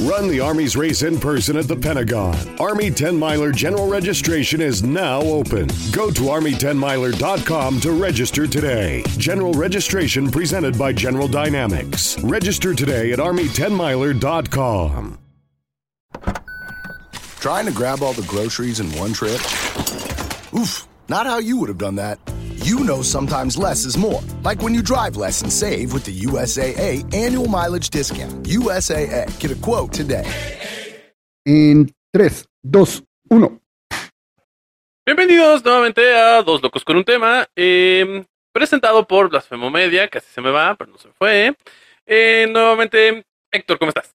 Run the Army's race in person at the Pentagon. Army 10 Miler general registration is now open. Go to Army10miler.com to register today. General registration presented by General Dynamics. Register today at Army10miler.com. Trying to grab all the groceries in one trip? Oof, not how you would have done that. You know sometimes less is more. Like when you drive less and save with the USAA annual mileage discount. USAA. Get a quote today. En 3, 2, 1. Bienvenidos nuevamente a Dos Locos con un Tema, eh, presentado por Blasfemomedia, casi se me va, pero no se fue. Eh, nuevamente, Héctor, ¿cómo estás?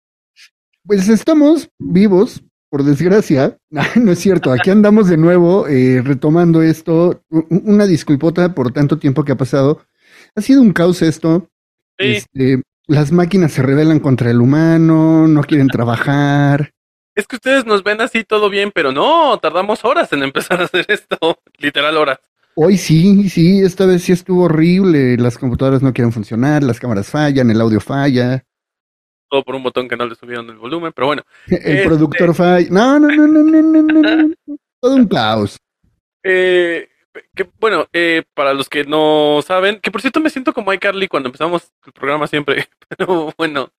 Pues estamos vivos, por desgracia. no es cierto, aquí andamos de nuevo eh, retomando esto. Una disculpota por tanto tiempo que ha pasado. Ha sido un caos esto. Sí, Este, las máquinas se rebelan contra el humano, no quieren trabajar. es que ustedes nos ven así todo bien, pero no, tardamos horas en empezar a hacer esto, literal horas. Hoy sí, sí, esta vez sí estuvo horrible. Las computadoras no quieren funcionar, las cámaras fallan, el audio falla, Todo por un botón que no le subieron el volumen, pero bueno. el Este- productor falla. No, no, no, no, no, no, no, no. Todo un caos. Eh, que, bueno, eh, para los que no saben, que por cierto me siento como iCarly cuando empezamos el programa siempre, pero bueno,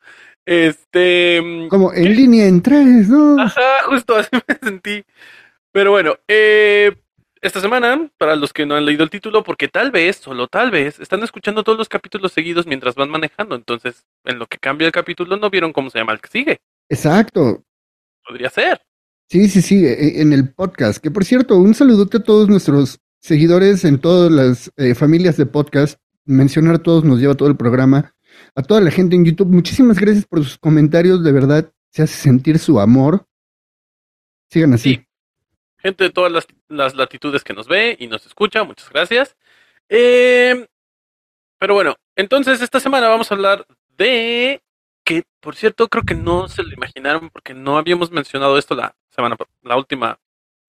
este... mm, Como en línea en tres, ¿no? Ajá, justo así me sentí. Pero bueno, eh, esta semana, para los que no han leído el título, porque tal vez, solo tal vez, están escuchando todos los capítulos seguidos mientras van manejando. Entonces, en lo que cambia el capítulo, no vieron cómo se llama el que sigue. Exacto. Podría ser. Sí, sí, sí, e- en el podcast. Que por cierto, un saludote a todos nuestros seguidores en todas las eh, familias de podcast. Mencionar a todos nos lleva todo el programa. A toda la gente en YouTube, muchísimas gracias por sus comentarios. De verdad, se hace sentir su amor. Sigan así. Sí. Gente de todas las, las latitudes que nos ve y nos escucha, muchas gracias. Eh, pero bueno, entonces esta semana vamos a hablar de que, por cierto, creo que no se lo imaginaron porque no habíamos mencionado esto la semana, la última.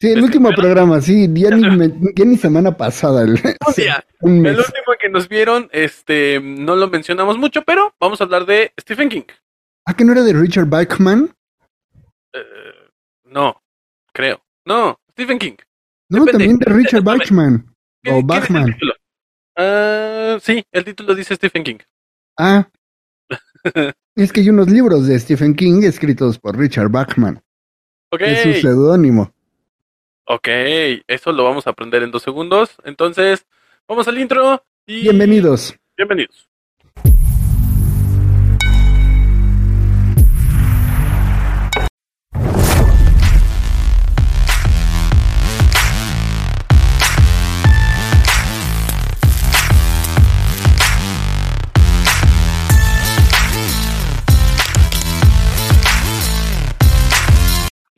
Sí, el último programa, sí, ya ni, me- ya ni semana pasada. el- un mes. El último que nos vieron, este, no lo mencionamos mucho, pero vamos a hablar de Stephen King. Ah, que no era de Richard Bachman. Eh, no, creo. No, Stephen King. No, Depende. también de Richard. Bachman. ¿Qué- O Bachman. Ah, sí, el título dice Stephen King. Ah. es que hay unos libros de Stephen King escritos por Richard Bachman. Ok, Es su seudónimo. ok, eso lo vamos a aprender en dos segundos. Entonces, vamos al intro y... Bienvenidos. Bienvenidos.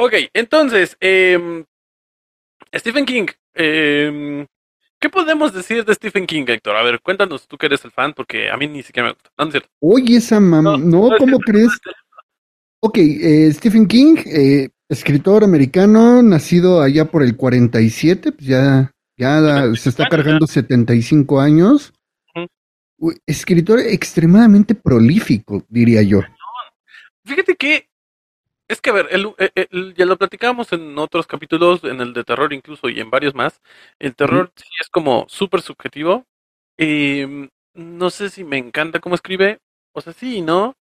Ok, entonces, em, Stephen King. em, ¿Qué podemos decir de Stephen King, Héctor? A ver, cuéntanos tú que eres el fan, porque a mí ni siquiera me gusta. No, no es cierto. Oye, esa mam... No, No, no es ¿cómo crees? Ok, eh, Stephen King, eh, escritor americano, nacido allá por el 47, pues ya, ya se está cargando 75 años. Escritor extremadamente prolífico, diría yo. Fíjate que es que, a ver, el- el- el- ya lo platicamos en otros capítulos, en el de terror incluso y en varios más. El terror sí es como súper subjetivo. Em, no sé si me encanta cómo escribe, o sea, sí no.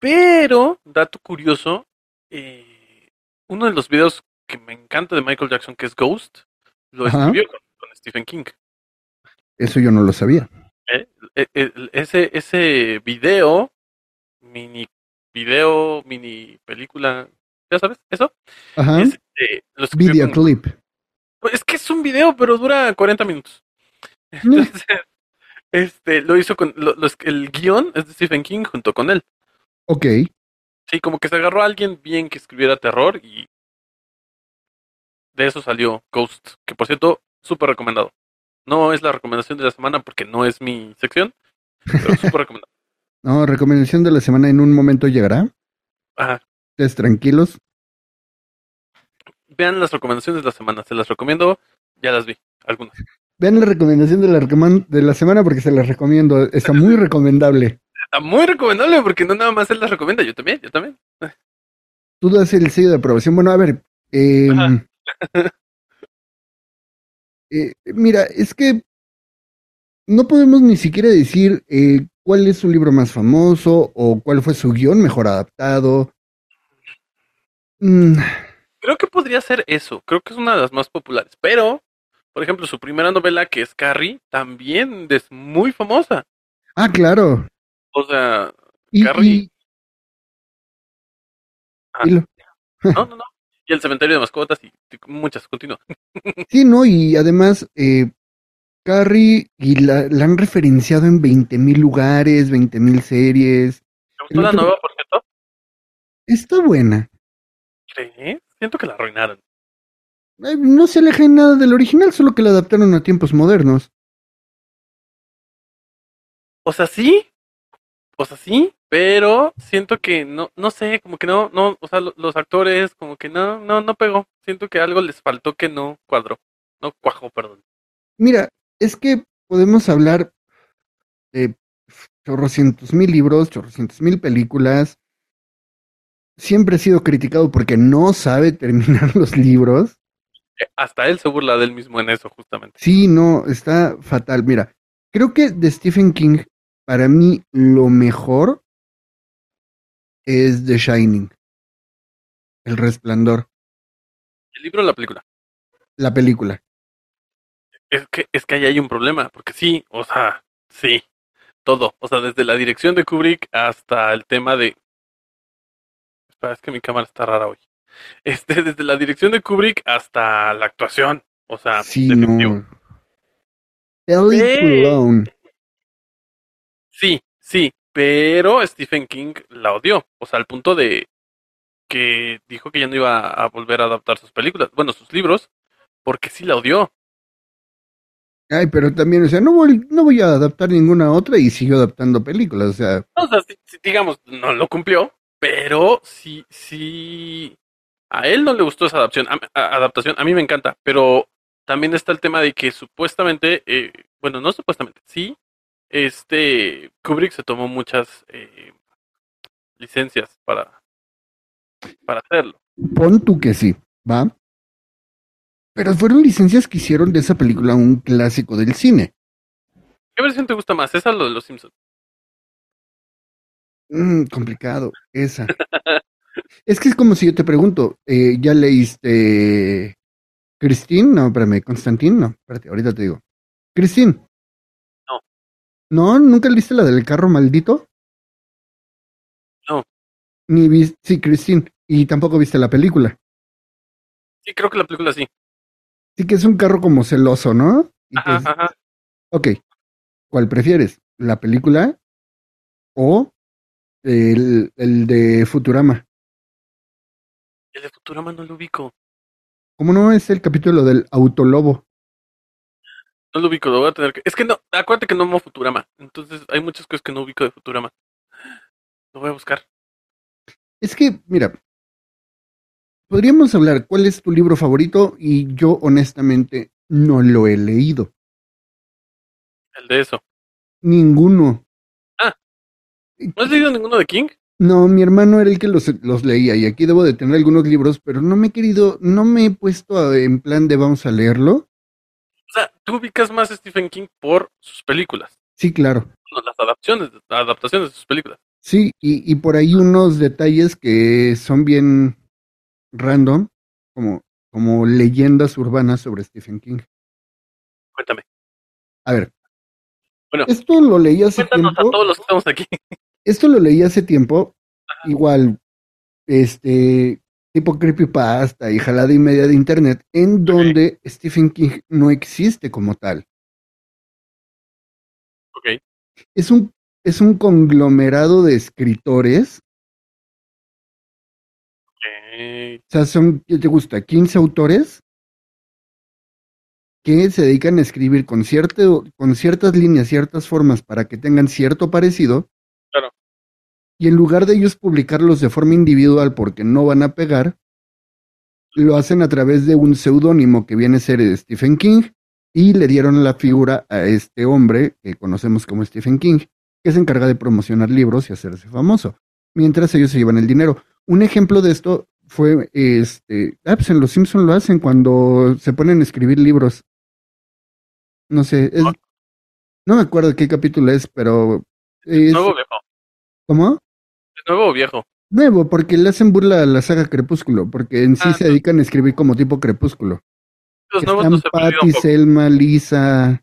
Pero, dato curioso, eh, uno de los videos que me encanta de Michael Jackson, que es Ghost, lo Ajá. escribió con, con Stephen King. Eso yo no lo sabía. Eh, eh, eh, ese, ese video, mini video, mini película, ¿ya sabes? ¿Eso? Ajá. Es, eh, lo con- Videoclip. Pues es que es un video, pero dura 40 minutos. Entonces, este, lo hizo con, lo- los- el guion es de Stephen King junto con él. Ok. Sí, como que se agarró a alguien bien que escribiera terror y de eso salió Ghost, que por cierto, súper recomendado. No es la recomendación de la semana porque no es mi sección, pero súper recomendado. No, recomendación de la semana en un momento llegará. Ajá. Ustedes tranquilos. Vean las recomendaciones de la semana, se las recomiendo, ya las vi, algunas. Vean la recomendación de la, de la semana porque se las recomiendo. Está muy recomendable. Está muy recomendable porque no nada más él las recomienda, yo también, yo también. tú das el sello de aprobación. Bueno, a ver, eh, eh, mira, es que no podemos ni siquiera decir eh, cuál es su libro más famoso o cuál fue su guion mejor adaptado. Mm, Creo que podría ser eso. Creo que es una de las más populares. Pero, por ejemplo, su primera novela, que es Carrie, también es muy famosa. ah, claro. O sea, Y, Carrie. y- Ah. no, no, no. Y el cementerio de mascotas y y muchas. Continúa. sí, no, y además, eh, Carrie, y la, la han referenciado en 20 mil lugares, 20 mil series. ¿Te gustó la otro- nueva, por cierto? Está buena. ¿Crees? Siento que la arruinaron. Eh, No se aleja en nada del original, solo que la adaptaron a tiempos modernos. O sea, sí. O sea, sí. Pero siento que no, no sé, como que no, no, o sea, lo- los actores, como que no, no, no pegó. Siento que algo les faltó que no cuadró. No cuajó, perdón. Mira, es que podemos hablar de chorrocientos mil libros, chorrocientos mil películas. Siempre ha sido criticado porque no sabe terminar los libros. Eh, Hasta él se burla de él mismo en eso, justamente. Sí, no, está fatal. Mira, creo que de Stephen King, para mí, lo mejor es The Shining. El Resplandor, El libro o la película. la película. Es que, es que ahí hay un problema, porque sí, o sea, sí, todo. O sea, desde la dirección de Kubrick hasta el tema de. Espera, es que mi cámara está rara hoy. Este, desde la dirección de Kubrick hasta la actuación. O sea, Sí, no. Sí, sí, pero Stephen King la odió. O sea, al punto de que dijo que ya no iba a volver a adaptar sus películas, bueno, sus libros, porque sí la odió. Ay, pero también, o sea, no voy, no voy a adaptar ninguna otra y siguió adaptando películas, o sea, O sea, sí- sí, digamos, no lo cumplió, pero sí, sí, a él no le gustó esa adaptación, a, a- adaptación, a mí me encanta, pero también está el tema de que supuestamente, eh, bueno, no supuestamente, sí, este, Kubrick se tomó muchas eh, licencias para, para hacerlo. pon tú que sí, ¿va? Pero fueron licencias que hicieron de esa película un clásico del cine. ¿Qué versión te gusta más? ¿Esa o lo de los Simpsons? Mm, complicado, esa. es que es como si yo te pregunto, eh, ¿ya leíste Christine? No, espérame, Constantín, no, espérate, ahorita te digo. Christine. No. ¿No? ¿Nunca leíste la del carro maldito? No. Ni viste, sí, Christine. Y tampoco viste la película. Sí, creo que la película sí. Sí que es un carro como celoso, ¿no? Y Ajá, es- ajá. Ok. ¿Cuál prefieres? ¿La película o el, el de Futurama? El de Futurama no lo ubico. ¿Cómo no es el capítulo del autolobo? No lo ubico, lo voy a tener que... Es que no, acuérdate que no amo Futurama. Entonces hay muchas cosas que no ubico de Futurama. Lo voy a buscar. Es que, mira, podríamos hablar cuál es tu libro favorito y yo honestamente no lo he leído. El de eso. Ninguno. Ah. ¿No has leído ninguno de King? No, mi hermano era el que los, los leía y aquí debo de tener algunos libros, pero no me he querido, no me he puesto a- en plan de vamos a leerlo. O sea, tú ubicas más a Stephen King por sus películas. Sí, claro. Las adaptaciones, adaptaciones de sus películas. Sí, y, y por ahí unos detalles que son bien random, como, como leyendas urbanas sobre Stephen King. Cuéntame. A ver. Bueno, esto lo leí hace tiempo. a todos los que estamos aquí. Esto lo leí hace tiempo. Igual, este, tipo creepypasta y jalada y media de internet, en donde Stephen King no existe como tal. Ok. Es un, es un conglomerado de escritores. Sea, son, ¿qué te gusta? 15 autores que se dedican a escribir con, cierto, con ciertas líneas, ciertas formas para que tengan cierto parecido. Claro. Y en lugar de ellos publicarlos de forma individual porque no van a pegar, lo hacen a través de un seudónimo que viene a ser de Stephen King y le dieron la figura a este hombre que conocemos como Stephen King, que se encarga de promocionar libros y hacerse famoso, mientras ellos se llevan el dinero. un ejemplo de esto fue, este, ah, pues en Los Simpsons lo hacen cuando se ponen a escribir libros. No sé, es, no me acuerdo qué capítulo es, pero... Es, nuevo o viejo? ¿Cómo? ¿Es nuevo o viejo? Nuevo, porque le hacen burla a la saga Crepúsculo, porque en sí se dedican a escribir como tipo Crepúsculo. Los nuevos los he perdido Patty, un poco. Selma, Lisa.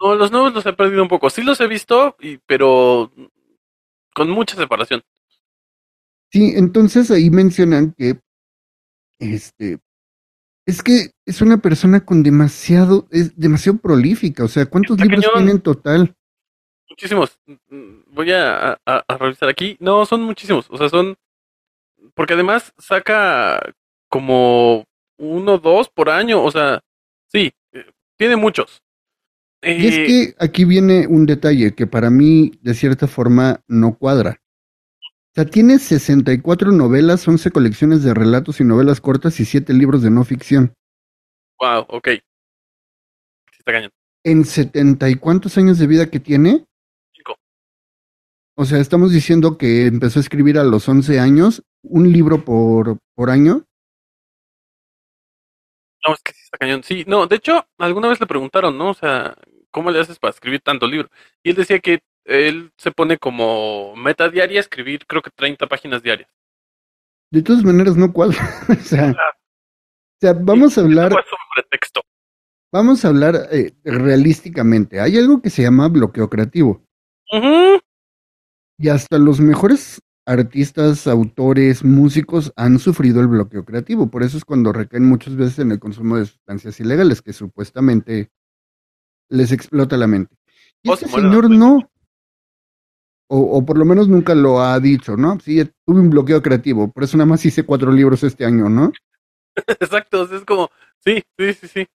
No, los nuevos los he perdido un poco. Sí los he visto, y, pero con mucha separación. Sí, entonces ahí mencionan que este es que es una persona con demasiado, es demasiado prolífica. O sea, ¿cuántos libros cañón. tiene en total? Muchísimos. Mm, Voy a, a- a revisar aquí. No, son muchísimos. O sea, son. Porque además saca como uno o dos por año. O sea, sí, eh, tiene muchos. Y es Eh, que aquí viene un detalle que para mí, de cierta forma, no cuadra. O sea, tiene 64 novelas, 11 colecciones de relatos y novelas cortas y 7 libros de no ficción. Wow, ok. Sí, está cañón. En 70 y cuántos años de vida que tiene, Cinco. o sea, estamos diciendo que empezó a escribir a los 11 años, un libro por, por año. No, es que sí está cañón. Sí, no, de hecho, alguna vez le preguntaron, ¿no? O sea, ¿cómo le haces para escribir tanto libro? Y él decía que él se pone como meta diaria escribir, creo que 30 páginas diarias. De todas maneras, no cuadra. o, sea, Claro. o sea, vamos a hablar, fue su pretexto. vamos a hablar eh, realísticamente. Hay algo que se llama bloqueo creativo. Y hasta los mejores artistas, autores, músicos han sufrido el bloqueo creativo. Por eso es cuando recaen muchas veces en el consumo de sustancias ilegales que supuestamente les explota la mente. Y este señor no. O, o por lo menos nunca lo ha dicho, ¿no? Sí, tuve un bloqueo creativo, por eso nada más hice cuatro libros este año, ¿no? Exacto, es como, sí, sí, sí, sí.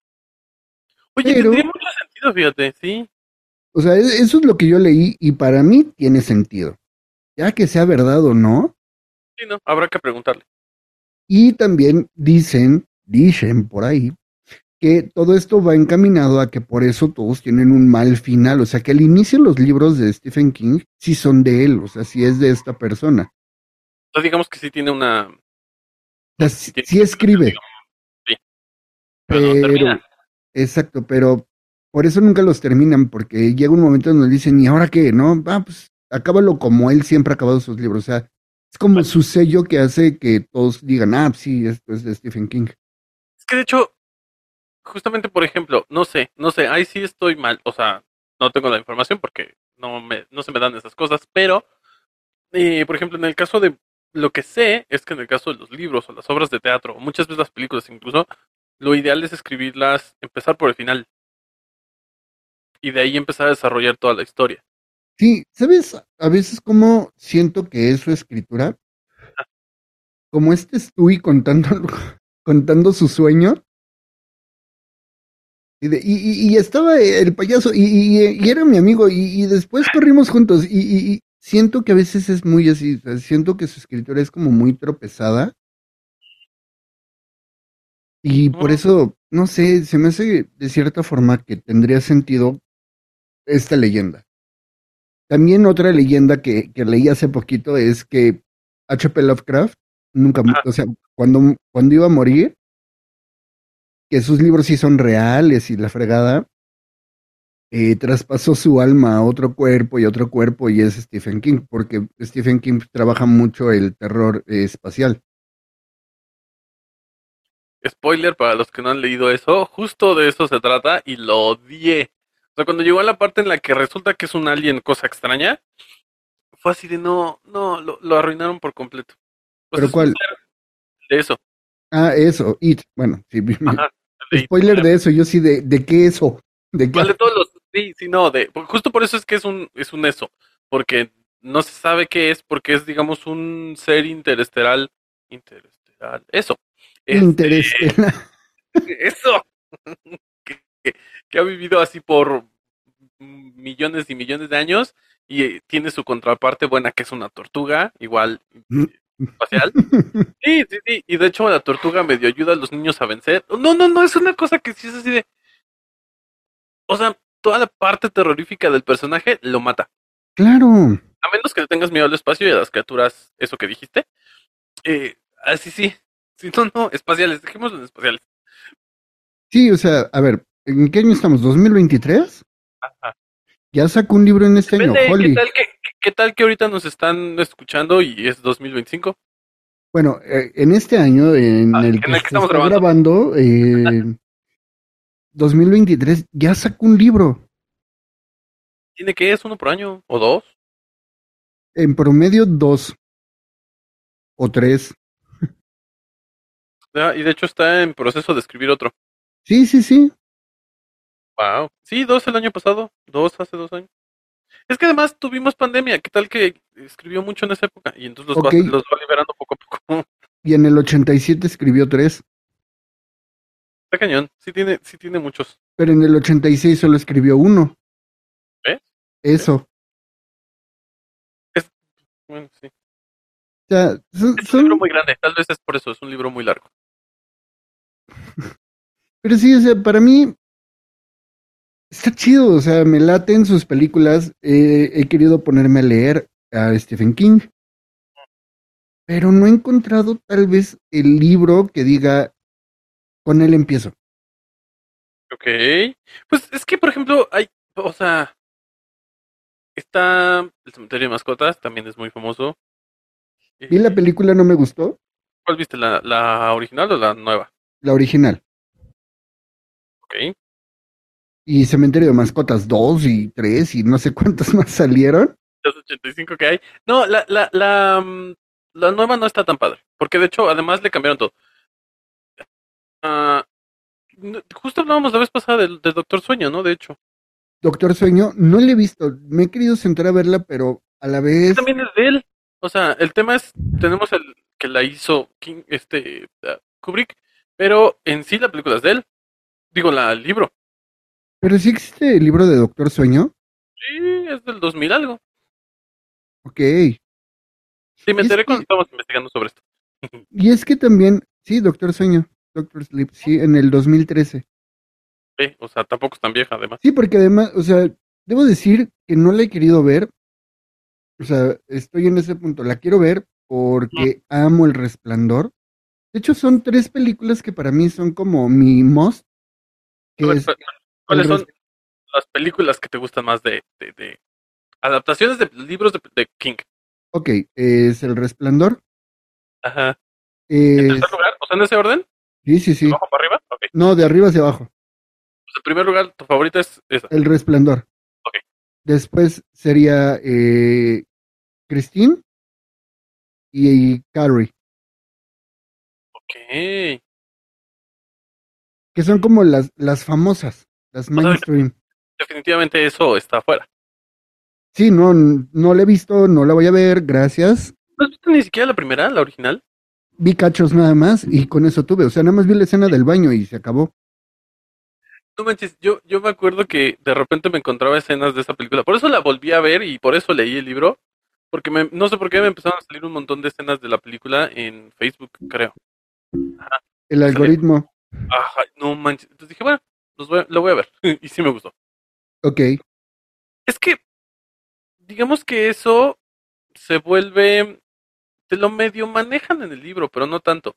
Oye, Pero- tendría mucho sentido, fíjate, sí. O sea, e- eso es lo que yo leí y para mí tiene sentido. Ya que sea verdad o no, Sí, no, habrá que preguntarle. Y también dicen, dicen por ahí, que todo esto va encaminado a que por eso todos tienen un mal final. O sea, que al inicio los libros de Stephen King sí son de él, o sea, sí es de esta persona. O sea, digamos que sí tiene una... O sea, sí, tiene- sí escribe, Pero exacto, pero por eso nunca los terminan, porque llega un momento donde dicen, ¿y ahora qué? No, ah, pues acábalo como él siempre ha acabado sus libros. O sea, es como su sello que hace que todos digan, ah, sí, esto es de Stephen King. Es que de hecho, justamente por ejemplo, no sé, no sé, ahí sí estoy mal, o sea, no tengo la información porque no me, no se me dan esas cosas, pero, eh, por ejemplo, en el caso de, lo que sé es que en el caso de los libros o las obras de teatro, o muchas veces las películas incluso, lo ideal es escribirlas, empezar por el final. Y de ahí empezar a desarrollar toda la historia. Sí, ¿sabes? A veces como siento que es su escritura, como este Stewie contando, contando su sueño. Y, de- y, y- y estaba el payaso y, y- y era mi amigo y, después corrimos juntos y, siento que a veces es muy así, o sea, siento que su escritura es como muy tropezada. Y por eso, no sé, se me hace de cierta forma que tendría sentido esta leyenda. También otra leyenda que, que leí hace poquito es que H.P. Lovecraft nunca, Ajá. o sea, cuando, cuando iba a morir, que sus libros sí son reales y la fregada, eh, traspasó su alma a otro cuerpo y otro cuerpo y es Stephen King, porque Stephen King trabaja mucho el terror eh, espacial. Spoiler para los que no han leído eso, justo de eso se trata y lo odié. O sea, cuando llegó a la parte en la que resulta que es un alien cosa extraña, fue así de no, no, lo, lo arruinaron por completo. ¿Pero cuál? De eso. Ah, eso, It. Bueno, sí, Ajá. Spoiler de eso, yo sí, de, de qué eso, de qué ¿Cuál de todos los? Sí, sí, no, de, pues, justo por eso es que es un, es un eso, porque no se sabe qué es, porque es, digamos, un ser interesteral, interesteral, eso, Este, Interestelar. eso, que, que- que ha vivido así por millones y millones de años y eh, tiene su contraparte buena que es una tortuga, igual Mm. Espacial. Sí, sí, sí, y de hecho la tortuga medio ayuda a los niños a vencer. No, no, no, es una cosa que sí es así de... O sea, toda la parte terrorífica del personaje lo mata. Claro. A menos que le tengas miedo al espacio y a las criaturas, eso que dijiste. Eh, así sí. Sí, no, no, espaciales, dejémoslo en espaciales. Sí, o sea, a ver, ¿en qué año estamos? ¿2023? Ajá. Ya sacó un libro en este año, Holly. ¿qué, tal que, qué tal que ahorita nos están escuchando y es 2025? Bueno, eh, en este año, en Ah, el en que el que se estamos está grabando. grabando, eh, 2023, ya sacó un libro. ¿Tiene que es uno por año o dos? En promedio, dos o tres. Ah, y de hecho está en proceso de escribir otro. Sí, sí, sí. Wow. Sí, dos el año pasado, dos hace dos años. Es que además tuvimos pandemia, ¿qué tal que escribió mucho en esa época? Y entonces los, va, los va liberando poco a poco. Y en el 87 escribió tres, Está cañón, sí tiene, sí tiene muchos. pero en el 86 solo escribió uno. ¿Ves? Eso. Bueno, sí. O sea, son, Es un son- libro muy grande, tal vez es por eso, es un libro muy largo. Pero sí, o sea, para mí está chido, o sea, me laten sus películas. eh, he querido ponerme a leer a Stephen King, pero no he encontrado tal vez el libro que diga, con él empiezo. Ok. Pues es que, por ejemplo, hay, o sea, está El cementerio de mascotas, también es muy famoso. Vi la Eh, película, no me gustó, ¿Cuál viste? ¿La, la original o la nueva? la original. Ok. Y Cementerio de Mascotas 2 y 3 y no sé cuántos más salieron. Los 85 que hay. No, la, la, la, mm, la nueva no está tan padre. Porque de hecho, además le cambiaron todo. Ah, justo hablábamos la vez pasada del, del Doctor Sueño, ¿no? De hecho. Doctor Sueño, no la he visto, me he querido sentar a verla, pero a la vez... También es de él. O sea, el tema es, tenemos el que la hizo King, este, ah, Kubrick, pero en sí la película es de él. Digo, la, libro. Pero sí existe el libro de Doctor Sueño. Sí, es del 2000 algo. Ok. Sí, me enteré cuando estábamos investigando sobre esto. Y es que también, sí, Doctor Sueño, Doctor Sleep, sí, en el 2013. Sí, o sea, tampoco es tan vieja, además. Sí, porque además, o sea, debo decir que no la he querido ver. O sea, estoy en ese punto. La quiero ver porque amo El Resplandor. De hecho, son tres películas que para mí son como mi must. Que A ver, es pa- ¿Cuáles son las películas que te gustan más de, de, de adaptaciones de libros de, de King? Ok, es El Resplandor. Ajá. ¿En Es, tercer lugar? O sea, en ese orden, sí, sí, sí. ¿de abajo para arriba? Ok. No, de arriba hacia abajo. Pues en primer lugar, tu favorita es esa. El Resplandor. Ok. Después sería eh, Christine y, Carrie, Ok. que son como las, las famosas, las sea, mainstream. Definitivamente eso está afuera. Sí, no, no la he visto, no la voy a ver, gracias. ¿No has visto ni siquiera la primera, la original? Vi cachos nada más y con eso tuve. O sea, nada más vi la escena del baño y se acabó. No manches, yo, yo me acuerdo que de repente me encontraba escenas de esa película. Por eso la volví a ver y por eso leí el libro. Porque me- no sé por qué me empezaron a salir un montón de escenas de la película en Facebook, creo. El algoritmo. Ajá, no manches. Entonces dije, bueno, los voy lo voy a ver. y sí me gustó. Ok. Es que, digamos que eso se vuelve, te lo medio manejan en el libro, pero no tanto.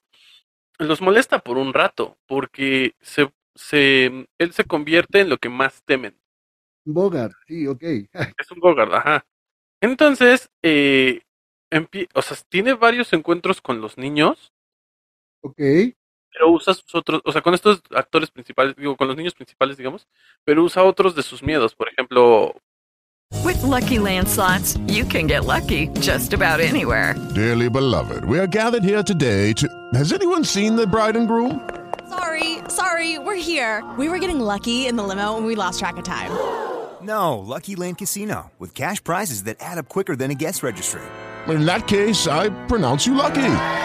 Los molesta por un rato, porque se, se, él se convierte en lo que más temen. Bogart, sí, ok. Es un Bogart, ajá. Entonces, eh, o sea, tiene varios encuentros con los niños, ok. Pero usa sus otros, o sea, con estos actores principales, digo, con los niños principales, digamos, pero usa otros de sus miedos. Por ejemplo, With Lucky Land slots, you can get lucky just about anywhere. Dearly beloved, we are gathered here today to. Has anyone seen the bride and groom? Sorry, sorry, we're here. We were getting lucky in the limo and we lost track of time. No, Lucky Land Casino, with cash prizes that add up quicker than a guest registry. In that case, I pronounce you lucky.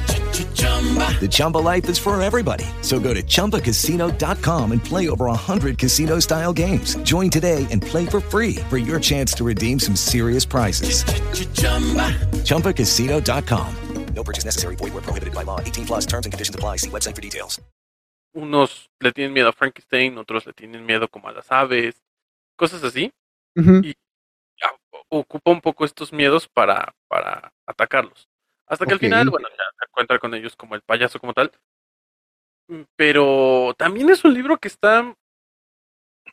The Chumba life is for everybody. So go to ChumbaCasino.com and play over 100 casino style games. Join today and play for free for your chance to redeem some serious prizes. ChumbaCasino.com. No purchase necessary. Void where prohibited by law. 18 plus terms and conditions apply. See website for details. Unos le tienen miedo a Frankenstein, otros le tienen miedo como a las aves, cosas así. Ujú. Y ocupa un poco estos miedos para, para atacarlos. Hasta que al final, bueno, ya se encuentra con ellos como el payaso como tal. Mm, Pero también es un libro que está,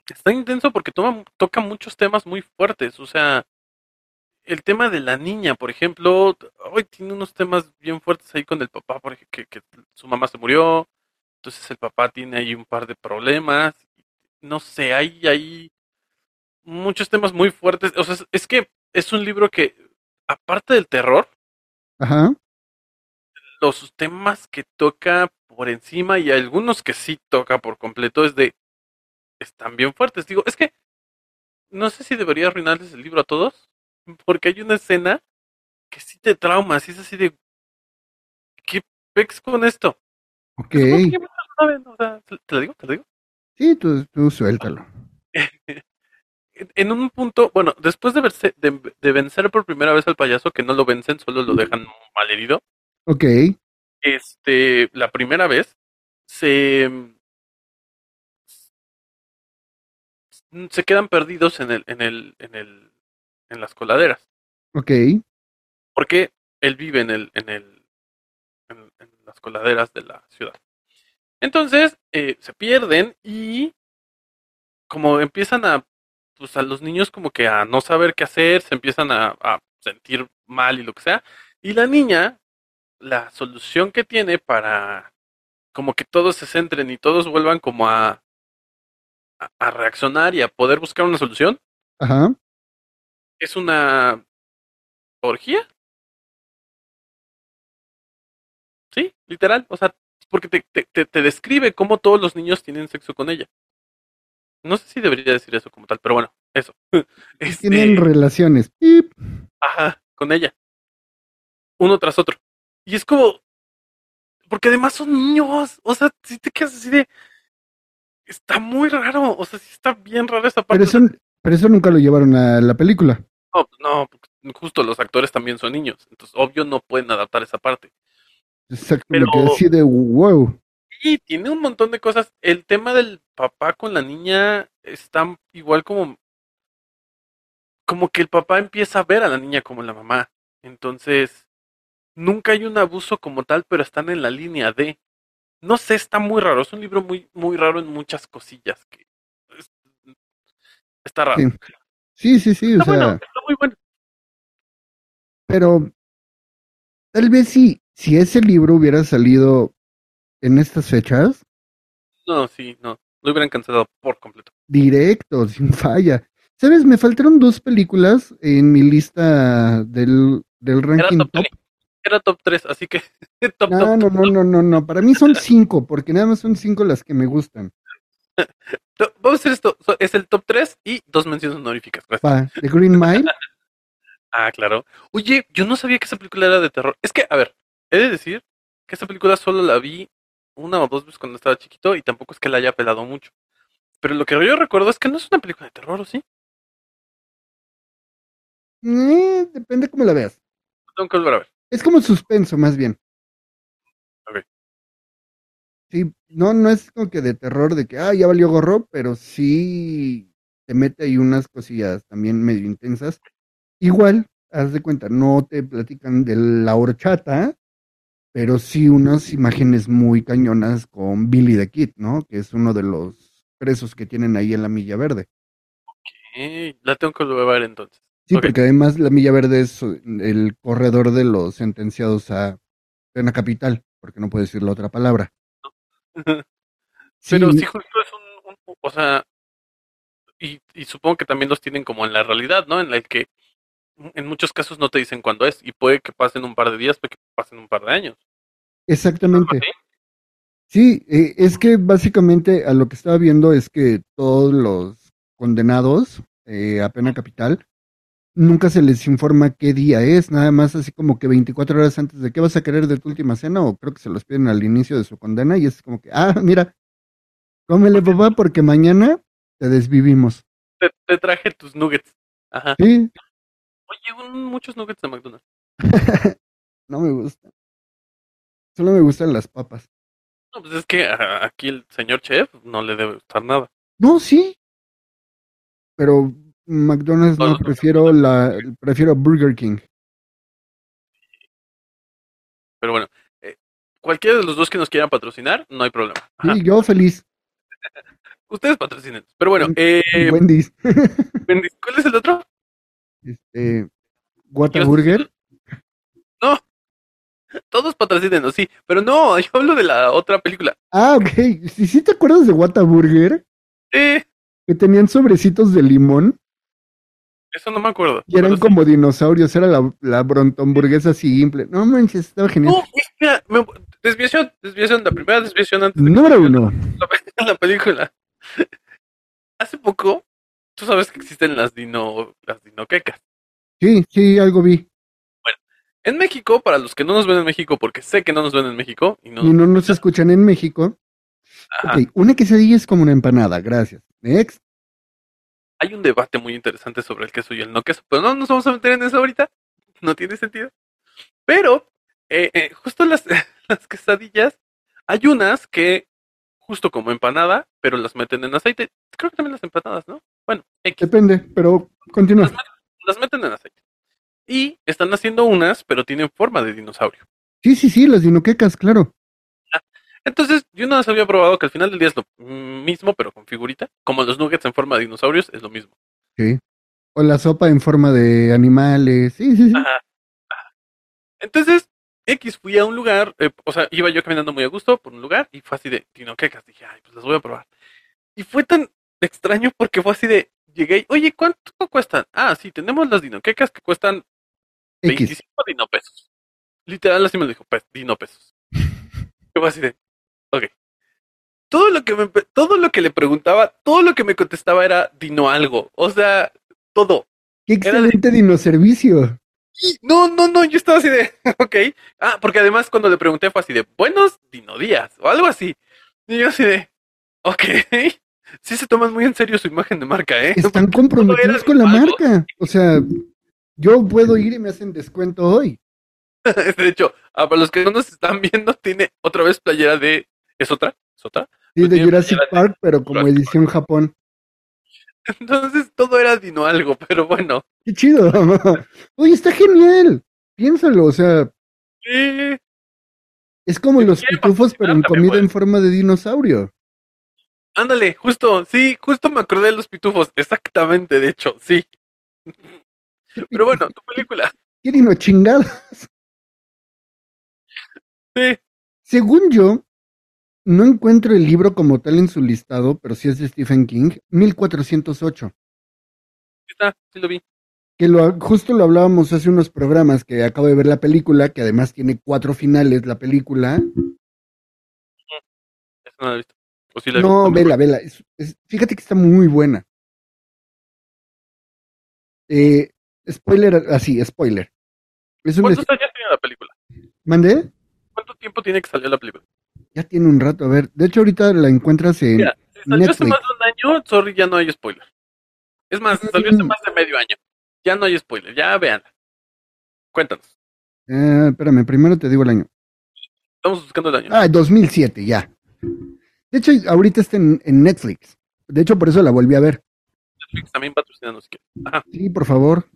está intenso porque toma, toca muchos temas muy fuertes. O sea, el tema de la niña, por ejemplo, hoy tiene unos temas bien fuertes ahí con el papá, porque que, que su mamá se murió. Entonces el papá tiene ahí un par de problemas. No sé, hay ahí muchos temas muy fuertes. O sea, es, es que es un libro que, aparte del terror, Ajá. los temas que toca por encima y algunos que sí toca por completo es de están bien fuertes. Digo, es que no sé si debería arruinarles el libro a todos, porque hay una escena que sí te trauma, sí es así de ¿qué pex con esto? Ok. Supongo que muchos lo saben, o sea, ¿te te lo digo? ¿Te lo digo? Sí, tú, tú suéltalo. En- un punto, bueno, después de, verse, de, de vencer por primera vez al payaso, que no lo vencen, solo lo dejan malherido, Ok. este, la primera vez, se, se quedan perdidos en el, en el, en el, en las coladeras, Ok. porque él vive en el, en el, en, en las coladeras de la ciudad. Entonces, eh, se pierden y como empiezan a, pues a los niños como que a no saber qué hacer, se empiezan a, a sentir mal y lo que sea, y la niña, la solución que tiene para como que todos se centren y todos vuelvan como a, a, a reaccionar y a poder buscar una solución, Ajá. es una orgía. Sí, literal, o sea, porque te, te, te, te describe cómo todos los niños tienen sexo con ella. No sé si debería decir eso como tal, pero bueno, eso. Este, Tienen relaciones. Ajá, con ella. Uno tras otro. Y es como. Porque además son niños. O sea, si te quedas así de. Está muy raro. O sea, sí está bien rara esa parte. Pero eso, pero eso nunca lo llevaron a la película. No, pues no, justo los actores también son niños. Entonces, obvio, no pueden adaptar esa parte. Exacto, Pero- lo que decide, wow. Y tiene un montón de cosas. El tema del papá con la niña está igual como. Como que el papá empieza a ver a la niña como la mamá. Entonces, nunca hay un abuso como tal, pero están en la línea de. No sé, está muy raro. Es un libro muy, muy raro en muchas cosillas. Que es- está raro. Sí. Sí, sí, sí, o Está sea, bueno, está muy bueno. pero tal vez si, si ese libro hubiera salido en estas fechas, No, sí, no. Lo hubieran cancelado por completo. directo, sin falla. ¿Sabes? Me faltaron dos películas en mi lista del, del Era ranking top top. 3. Era top 3, así que. top, No, top, no, no, no, no, no. Para mí son cinco, porque nada más son cinco las que me gustan. Vamos a hacer esto. Es el top 3 y dos menciones honoríficas. Gracias. The Green Mile. Ah, claro. Oye, yo no sabía que esa película era de terror. Es que, a ver, he de decir que esa película solo la vi una o dos veces cuando estaba chiquito y tampoco es que la haya pelado mucho. Pero lo que yo recuerdo es que no es una película de terror, ¿o sí? Eh, depende cómo la veas. Tengo que volver a ver. Es como suspenso, más bien. Ok. Sí, no, no es como que de terror de que, ah, ya valió gorro, pero sí te mete ahí unas cosillas también medio intensas. Igual, haz de cuenta, no te platican de la horchata, pero sí unas imágenes muy cañonas con Billy the Kid, ¿no? Que es uno de los presos que tienen ahí en la Milla Verde. Eh, la tengo que ver entonces. Sí, Ok. porque además la Milla Verde es el corredor de los sentenciados a pena capital, porque no puedo decir la otra palabra. Pero Sí, sí, justo es un, un- o sea, y, y supongo que también los tienen como en la realidad, ¿no? En la que en muchos casos no te dicen cuándo es y puede que pasen un par de días, puede que pasen un par de años. exactamente. ¿Sí? Eh, es que básicamente a lo que estaba viendo es que todos los condenados eh, a pena capital nunca se les informa qué día es, nada más así como que 24 horas antes de qué vas a querer de tu última cena, o creo que se los piden al inicio de su condena, y es como que, ah, mira, cómele papá, porque mañana te desvivimos. Te, te traje tus nuggets. Ajá. Sí, Un- muchos nuggets de McDonald's. no me gusta. Solo me gustan las papas. No, pues es que a- aquí el señor chef no le debe gustar nada. No, sí. Pero McDonald's no, prefiero la, prefiero Burger King. Pero bueno, eh, cualquiera de los dos que nos quieran patrocinar, no hay problema. Ajá. Sí, yo feliz. Ustedes patrocinen. Pero bueno, eh, Wendy's. Wendy's, ¿cuál es el otro? Este, Whataburger. No. Todos patrocinen, sí. Pero no, yo hablo de la otra película. Ah, ok. ¿Sí, sí te acuerdas de Whataburger? Eh, Que tenían sobrecitos de limón eso no me acuerdo. y eran sí. como dinosaurios. Era la, la brontomburguesa simple. No manches, estaba genial. No, me- desviación, desviación, la primera desviación antes de Número uno. la, la película. Hace poco, tú sabes que existen las dino, las dinoquecas. Sí, sí, algo vi. En México, para los que no nos ven en México, porque sé que no nos ven en México, y no, Y no nos escuchan en México. Ajá. Ok, una quesadilla es como una empanada. Gracias. Next. hay un debate muy interesante sobre el queso y el no queso, pero no nos vamos a meter en eso ahorita, no tiene sentido. Pero, eh, eh, justo las, las quesadillas, hay unas que, justo como empanada, pero las meten en aceite. Creo que también las empanadas, ¿no? Bueno, X, Depende, pero continúa. las meten en aceite. Y están haciendo unas, pero tienen forma de dinosaurio. Sí, sí, sí, las dinoquecas, claro. Entonces, yo una vez había probado que al final del día es lo mismo, pero con figurita. Como los nuggets en forma de dinosaurios, es lo mismo. Sí. O la sopa en forma de animales. Sí, sí, sí. Ajá. Entonces, X fui a un lugar, eh, o sea, iba yo caminando muy a gusto por un lugar y fue así de dinoquecas. Dije, ay, pues las voy a probar. Y fue tan extraño porque fue así de, llegué, y, oye, ¿cuánto cuestan? Ah, sí, tenemos las dinoquecas que cuestan X. 25 dinopesos. Literal, así me lo dijo, pues, dinopesos. Yo fue así de, ok. Todo lo que me, todo lo que le preguntaba, todo lo que me contestaba era dino algo. O sea, todo. Qué excelente dinoservicio. Y no, no, no, yo estaba así de, ok. Ah, porque además cuando le pregunté fue así de, buenos dinodías o algo así. Y yo así de, ok. Sí se toman muy en serio su imagen de marca, ¿eh? Están comprometidos con la marca. O sea, yo puedo ir y me hacen descuento hoy. De hecho, ah, para los que no nos están viendo, tiene otra vez playera de, ¿es otra? ¿Es otra? Sí, Pues de Jurassic de- Park, pero como edición Japón. Entonces todo era dino algo, pero bueno. Qué chido. Oye, está genial. Piénsalo, o sea, Sí. es como los pitufos, pero en comida pueden. en forma de dinosaurio. Ándale, justo, sí, justo me acordé de los pitufos. Exactamente, de hecho, sí. Pero bueno, tu película. ¿Qué dino chingadas? Sí. Según yo, no encuentro el libro como tal en su listado, pero sí es de Stephen King, 1408. Está, sí lo vi. Que lo, justo lo hablábamos hace unos programas que acabo de ver la película, que además tiene cuatro finales la película. Eso no lo he visto. O sí la No, vela, vela. es- es- fíjate que está muy buena. Eh, spoiler, así, spoiler. Es ¿Cuántos años tiene la película? ¿Mandé? ¿Cuánto tiempo tiene que salir la película? Ya tiene un rato, a ver. De hecho, ahorita la encuentras en Mira, si salió hace Netflix. más de un año, sorry, ya no hay spoiler. Es más, salió hace más de medio año. Ya no hay spoiler, ya vean. Cuéntanos. Eh, espérame, primero te digo el año. Estamos buscando el año. Ah, 2007, ya. De hecho, ahorita está en, en Netflix. De hecho, por eso la volví a ver. Netflix también patrocinando si. Ajá, Sí, por favor.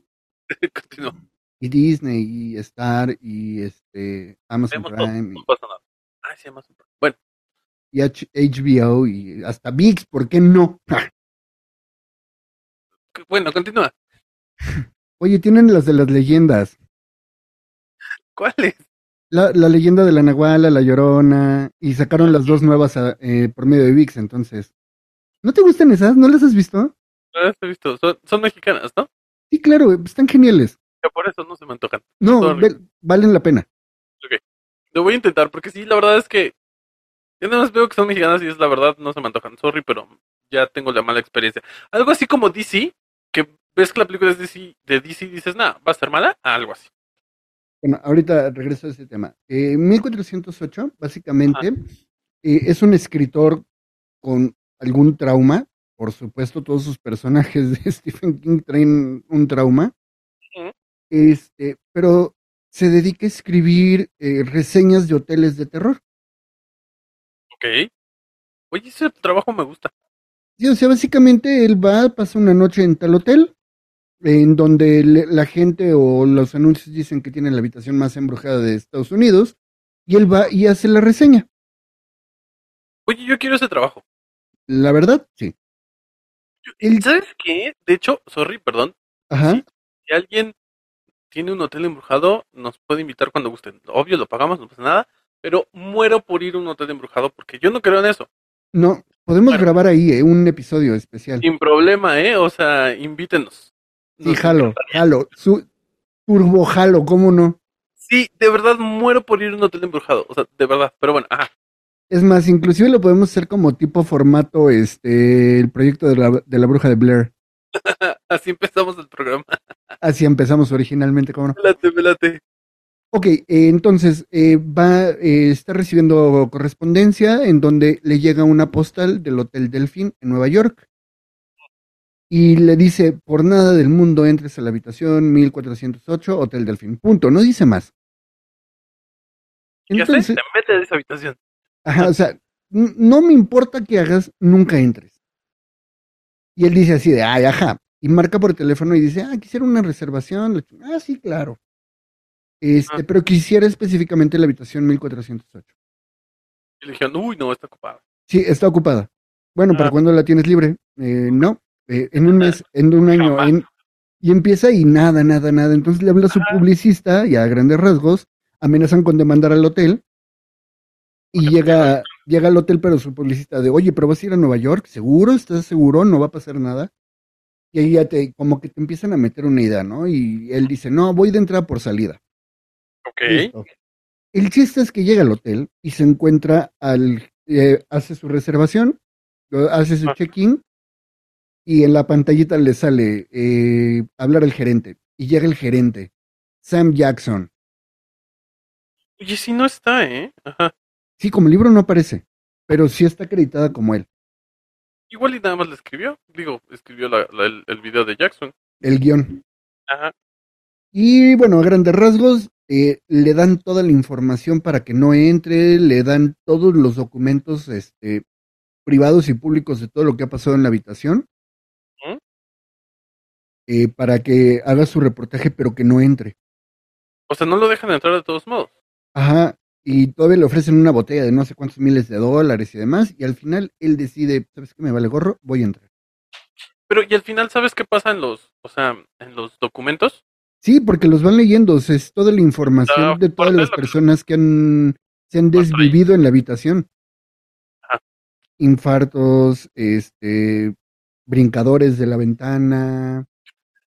continúa. Y Disney, y Star, y este Amazon Vemos todo, Prime, no pasa nada. Ay, sí, Amazon Prime. Bueno, y, H- HBO, y hasta VIX, ¿por qué no? c- bueno, continúa. Oye, tienen las de las leyendas. ¿Cuál es? La, la leyenda de la Nahuala, la Llorona, y sacaron las dos nuevas a- eh, por medio de VIX, entonces. ¿No te gustan esas? ¿No las has visto? No las he visto. Son, son mexicanas, ¿no? Sí, claro, están geniales. Que por eso no se me antojan. No, ve- valen la pena. Lo voy a intentar, porque sí, la verdad es que. Yo nada más veo que son mexicanas y es la verdad, no se me antojan. Sorry, pero ya tengo la mala experiencia. Algo así como DC, que ves que la película es DC, de DC y dices, nada, va a ser mala, algo así. Bueno, ahorita regreso a ese tema. Eh, 1408, básicamente, eh, es un escritor con algún trauma. Por supuesto, todos sus personajes de Stephen King traen un trauma. Ujú. Este, pero se dedica a escribir eh, reseñas de hoteles de terror. Ok. Oye, ese trabajo me gusta. Sí, o sea, básicamente él va, pasa una noche en tal hotel, en donde la gente o los anuncios dicen que tiene la habitación más embrujada de Estados Unidos, y él va y hace la reseña. Oye, yo quiero ese trabajo. La verdad, sí. ¿Sabes qué? De hecho, sorry, perdón. Ajá. Si alguien tiene un hotel embrujado, nos puede invitar cuando guste. Obvio, lo pagamos, no pasa nada. Pero muero por ir a un hotel embrujado porque yo no creo en eso. No, podemos Bueno. grabar ahí eh, un episodio especial. Sin problema, ¿eh? O sea, invítenos. Sí, jalo, jalo. Su, turbo jalo, ¿cómo no? Sí, de verdad muero por ir a un hotel embrujado. O sea, de verdad. Pero bueno, ajá. Es más, inclusive lo podemos hacer como tipo formato, este, el proyecto de la, de la bruja de Blair. Así empezamos el programa. Así empezamos originalmente, ¿cómo no? Velate, velate. Ok, eh, entonces eh, va, eh, está recibiendo correspondencia en donde le llega una postal del Hotel Delfín en Nueva York y le dice, por nada del mundo entres a la habitación 1408, Hotel Delfín. Punto, no dice más. ¿Qué hace? Entonces, Te mete a esa habitación. ajá, o sea, no me importa que hagas, nunca entres. Y él dice así de, ay, ajá. Y marca por teléfono y dice, ah, quisiera una reservación. Ah, sí, claro. Este, Ah. pero quisiera específicamente la habitación 1408. Y le dijeron, uy, no, está ocupado. Sí, está ocupada. Bueno, ¿para Ah. cuándo la tienes libre? Eh, no, eh, en un mes, en un año. En- y empieza y nada, nada, nada. Entonces le habla a su publicista y a grandes rasgos amenazan con demandar al hotel. Y llega, llega al hotel, pero su publicista de, oye, pero vas a ir a Nueva York, ¿seguro? ¿Estás seguro? ¿No va a pasar nada? Y ahí ya te, como que te empiezan a meter una idea, ¿no? Y él dice, no, voy de entrada por salida. Ok. Listo. El chiste es que llega al hotel y se encuentra al, eh, hace su reservación, hace su check-in y en la pantallita le sale eh, hablar al gerente. Y llega el gerente, Sam Jackson. Oye, si no está, ¿eh? Ajá. Sí, como libro no aparece, pero sí está acreditada como él. Igual y nada más le escribió. Digo, escribió la- la- el, el video de Jackson. El guion. Ajá. Y bueno, a grandes rasgos, eh, le dan toda la información para que no entre, le dan todos los documentos este, privados y públicos de todo lo que ha pasado en la habitación. Eh, para que haga su reportaje, pero que no entre. O sea, no lo dejan entrar de todos modos. Ajá, y todavía le ofrecen una botella de no sé cuántos miles de dólares y demás, y al final él decide, ¿sabes qué me vale gorro? Voy a entrar. Pero, ¿y al final sabes qué pasa en los, o sea, en los documentos? Sí, porque los van leyendo, o sea, es toda la información Ah, de todas las personas que han, se han desvivido en la habitación. Ajá. Infartos, este, brincadores de la ventana.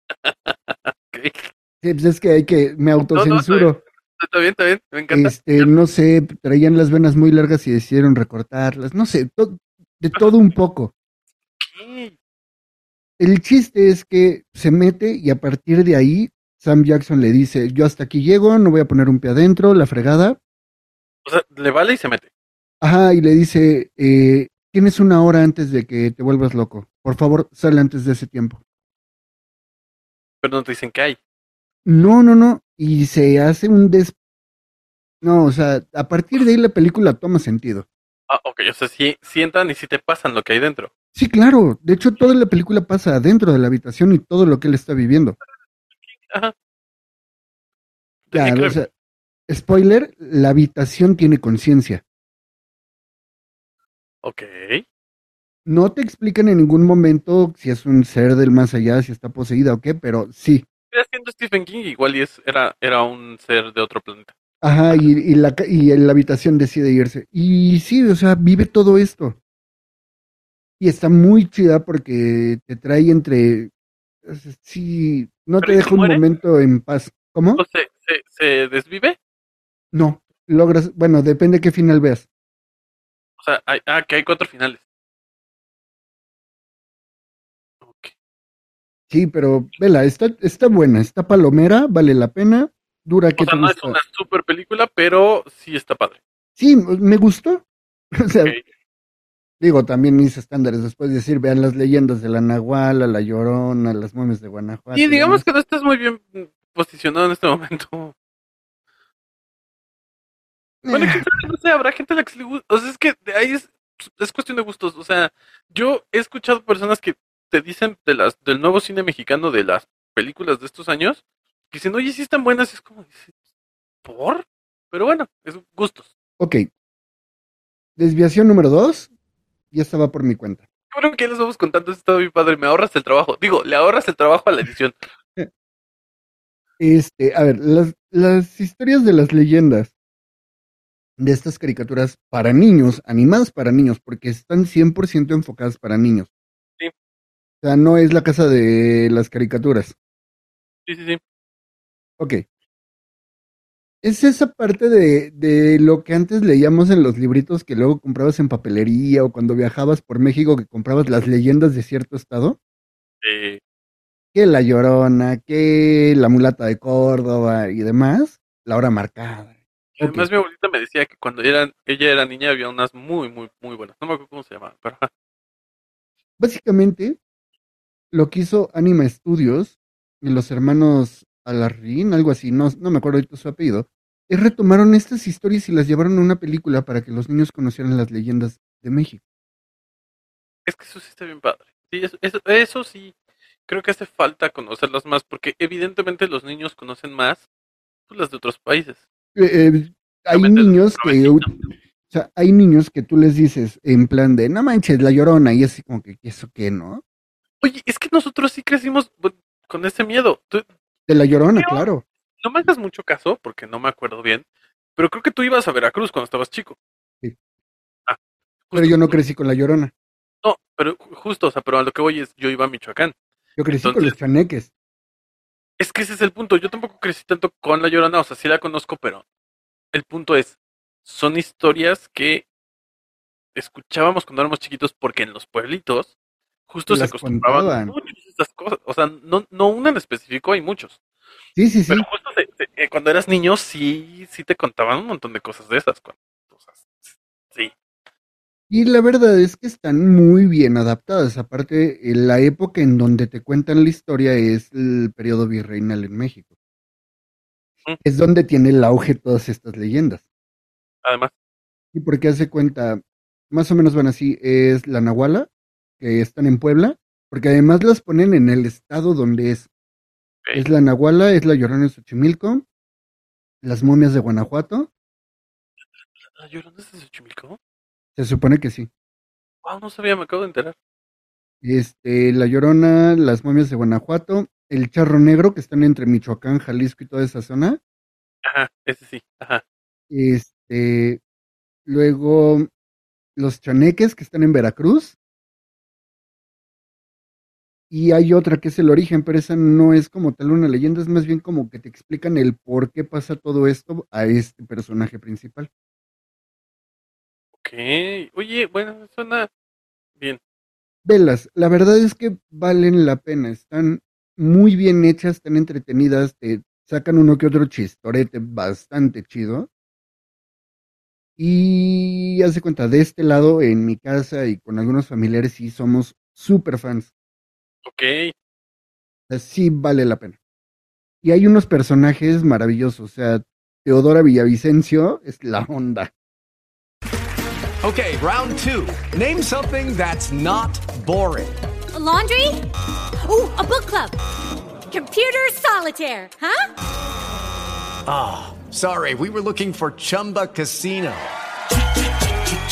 Pues es que hay que, me no, autocensuro. Está bien, está bien, me encanta. Este, no sé, traían las venas muy largas y decidieron recortarlas, no sé, to- de todo un poco. El chiste es que se mete y a partir de ahí Sam Jackson le dice, yo hasta aquí llego, no voy a poner un pie adentro, la fregada. O sea, le vale y se mete. Ajá, y le dice, eh, tienes una hora antes de que te vuelvas loco. Por favor, sale antes de ese tiempo. Pero no te dicen que hay. No, no, no. Y se hace un des... No, o sea, a partir de ahí la película toma sentido. Ah, ok, o sea, si, si entran y si te pasan lo que hay dentro. Sí, claro. De hecho, toda la película pasa adentro de la habitación y todo lo que él está viviendo. Ajá. Que o sea, spoiler, la habitación tiene conciencia. Ok. No te explican en ningún momento si es un ser del más allá, si está poseída o qué, pero sí. Estoy haciendo Stephen King, igual y es, era, era un ser de otro planeta. Ajá, y, y la, y en la habitación decide irse. Y sí, o sea, vive todo esto. Y está muy chida porque te trae entre... Sí, no te ¿Pero y si deja un muere? momento en paz. ¿Cómo? ¿O se, se, se desvive? No, logras... Bueno, depende qué final veas. O sea, hay, ah, que hay cuatro finales. Sí, pero vela, está, está buena, está palomera, vale la pena, dura que O sea, no es una super película, pero sí está padre. Sí, me gustó. O sea, digo, también mis estándares, después de decir, vean las leyendas de la Nahuala, la Llorona, las momias de Guanajuato. Y digamos que no estás muy bien posicionado en este momento. Bueno, quién sabe, no sé, habrá gente a la que se le gusta. O sea, es que de ahí es, es cuestión de gustos. O sea, yo he escuchado personas que te dicen de las, del nuevo cine mexicano, de las películas de estos años, que dicen, oye, sí están buenas, y es como, ¿por? Pero bueno, es gustos. Ok. Desviación número dos, ya estaba por mi cuenta. Creo que les vamos contando, esto está mi padre, me ahorras el trabajo. Digo, le ahorras el trabajo a la edición. Este, a ver, las, las historias de las leyendas de estas caricaturas para niños, animadas para niños, porque están 100% enfocadas para niños. Sí. O sea, no es la casa de las caricaturas. Sí, sí, sí. Ok. Es esa parte de, de lo que antes leíamos en los libritos que luego comprabas en papelería o cuando viajabas por México que comprabas las leyendas de cierto estado. Eh, Que La Llorona, que La Mulata de Córdoba y demás. La hora marcada. Además, mi abuelita me decía que cuando era, ella era niña había unas muy, muy, muy buenas. No me acuerdo cómo se llamaban, pero. Básicamente, lo que hizo Anima Studios y los hermanos Alarrín, algo así, no, no me acuerdo ahorita su apellido, es retomaron estas historias y las llevaron a una película para que los niños conocieran las leyendas de México. Es que eso sí está bien padre. Sí, eso, eso, eso sí, creo que hace falta conocerlas más, porque evidentemente los niños conocen más pues, las de otros países. Eh, eh, hay niños que, o sea, hay niños que tú les dices en plan de, no manches, la llorona, y así como que, ¿eso qué, no? Oye, es que nosotros sí crecimos con ese miedo. Tú- De la llorona, claro. no me hagas mucho caso, porque no me acuerdo bien, pero creo que tú ibas a Veracruz cuando estabas chico. Sí. Ah, Pero yo no crecí con la llorona. no, pero ju- justo, o sea, pero a lo que voy es, yo iba a Michoacán. Yo crecí con los chaneques. Es que ese es el punto. Yo tampoco crecí tanto con La Llorona, o sea, sí la conozco, pero el punto es, son historias que escuchábamos cuando éramos chiquitos porque en los pueblitos justo se acostumbraban a estas cosas. O sea, no, no una en específico, hay muchos. Sí, sí, sí. Pero justo se- se- eh, cuando eras niño sí, sí te contaban un montón de cosas de esas. sea, sí. Y la verdad es que están muy bien adaptadas. Aparte, eh, la época en donde te cuentan la historia es el periodo virreinal en México. Es donde tiene el auge todas estas leyendas. Además, Y porque hace cuenta, más o menos van así, es la Nahuala, que están en Puebla, porque además las ponen en el estado donde es. Es la Nahuala, es la Llorona de Xochimilco, las momias de Guanajuato, ¿La Llorona es de Xochimilco? se supone que sí. Wow, no sabía, me acabo de enterar. Este, La Llorona, las momias de Guanajuato, el Charro Negro, que están entre Michoacán, Jalisco y toda esa zona. Ajá, ese sí, ajá. Este, luego los chaneques, que están en Veracruz. Y hay otra que es el origen, pero esa no es como tal una leyenda, es más bien como que te explican el por qué pasa todo esto a este personaje principal. Ok, oye, bueno, suena bien. Velas, la verdad es que valen la pena, están muy bien hechas, están entretenidas, te sacan uno que otro chistorete bastante chido. Y hace cuenta, de este lado, en mi casa y con algunos familiares, sí somos súper fans. Ok, sea, sí vale la pena. Y hay unos personajes maravillosos, o sea, Teodora Villavicencio es la onda. Okay, round two. Name something that's not boring. A laundry? Ooh, a book club. Computer solitaire, huh? Ah, sorry, we were looking for Chumba Casino.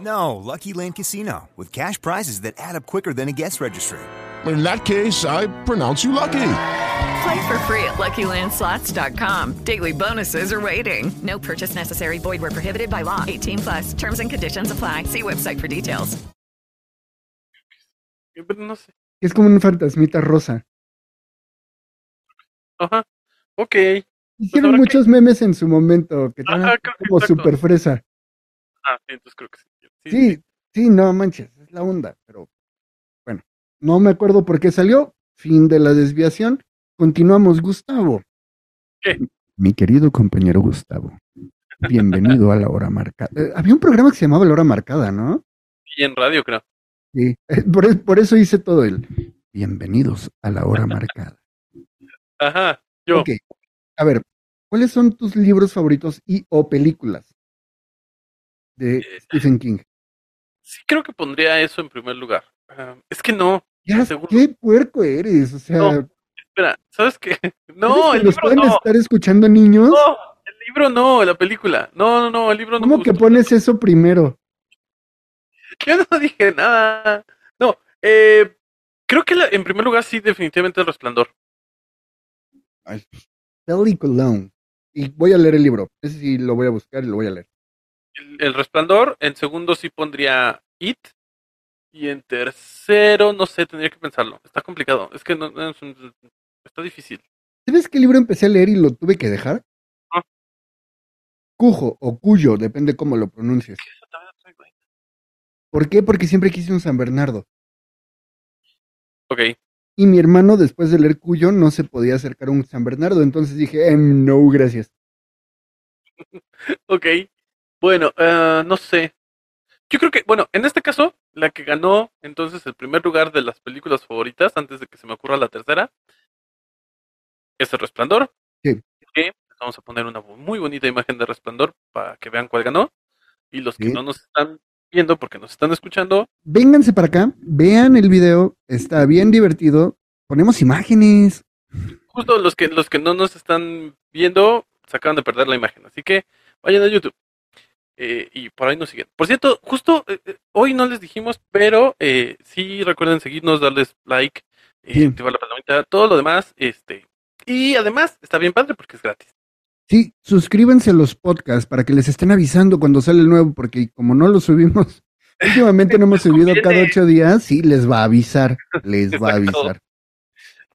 No, Lucky Land Casino, with cash prizes that add up quicker than a guest registry. In that case, I pronounce you lucky. Play for free at LuckyLandSlots.com. Daily bonuses are waiting. No purchase necessary. Void were prohibited by law. 18 plus. Terms and conditions apply. See website for details. Es como un fantasmita rosa. Ajá. Ok. Hicieron habrá muchos memes en su momento que Ajá, estaban como exacto. super fresa. Ah, sí, entonces creo que sí. Sí, Sí, sí, no manches, es la onda, pero bueno, no me acuerdo por qué salió. Fin de la desviación. Continuamos, Gustavo. ¿Qué? Mi querido compañero Gustavo, bienvenido a la hora marcada. Eh, había un programa que se llamaba La Hora Marcada, ¿no? Y en radio, creo. Sí, eh, por, es- por eso hice todo el bienvenidos a la hora marcada. Ajá. Yo. Ok, a ver, ¿cuáles son tus libros favoritos y o películas de Stephen King? Sí, creo que pondría eso en primer lugar. Ah, es que no. Ya, Seguro. qué puerco eres, o sea, No, Espera, ¿sabes qué? ¿sabes No, el libro pueden no. estar escuchando niños. No, el libro no, la película. No, no, no, el libro no. me ¿Cómo que pones eso primero? Yo no dije nada. No, eh, creo que la- en primer lugar sí, definitivamente el resplandor. Película. Y voy a leer el libro. Ese sí lo voy a buscar y lo voy a leer. El, el resplandor, en segundo sí pondría It. Y en tercero, no sé, tendría que pensarlo. Está complicado. Es que no, no es un- está difícil. ¿Sabes qué libro empecé a leer y lo tuve que dejar? Ah. Cujo o Cuyo, depende cómo lo pronuncies. ¿Por qué? Porque siempre quise un San Bernardo. Ok. Y mi hermano, después de leer Cuyo, no se podía acercar a un San Bernardo. Entonces dije, em, no, gracias. Ok. Bueno, eh, no sé. Yo creo que, bueno, en este caso, la que ganó entonces el primer lugar de las películas favoritas, antes de que se me ocurra la tercera, es El Resplandor. Sí. Que vamos a poner una muy bonita imagen de Resplandor para que vean cuál ganó. Y los que Sí. no nos están viendo porque nos están escuchando, Vénganse para acá, vean el video, está bien divertido. Ponemos imágenes. justo los que los que no nos están viendo se acaban de perder la imagen. Así que vayan a YouTube. Eh, y por ahí nos siguen. Por cierto, justo eh, eh, hoy no les dijimos, pero eh, sí recuerden seguirnos, darles like, activar la palomita, todo lo demás. este Y además está bien padre porque es gratis. Sí, suscríbanse a los podcasts para que les estén avisando cuando sale el nuevo, porque como no lo subimos, últimamente no hemos subido cada ocho días, sí, les va a avisar, les va a avisar.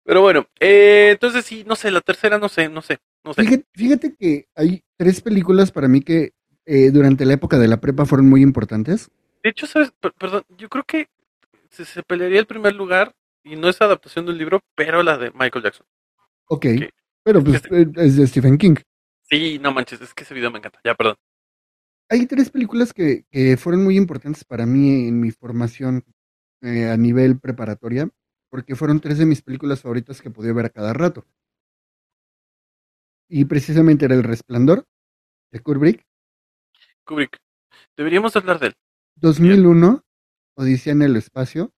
Pero bueno, entonces sí, no sé, la tercera no sé, no sé, no sé. Fíjate, fíjate que hay tres películas para mí que eh, durante la época de la prepa fueron muy importantes. De hecho, sabes, Per- perdón, yo creo que se, se pelearía el primer lugar y no es adaptación del libro, pero la de Michael Jackson. Ok, pero pues eh, es de Stephen King. Sí, no manches, es que ese video me encanta. Ya, perdón. Hay tres películas que, que fueron muy importantes para mí en mi formación eh, a nivel preparatoria, porque fueron tres de mis películas favoritas que podía ver a cada rato. Y precisamente era El Resplandor, de Kubrick, Kubrick. Deberíamos hablar de él. 2001, Odisea en el Espacio,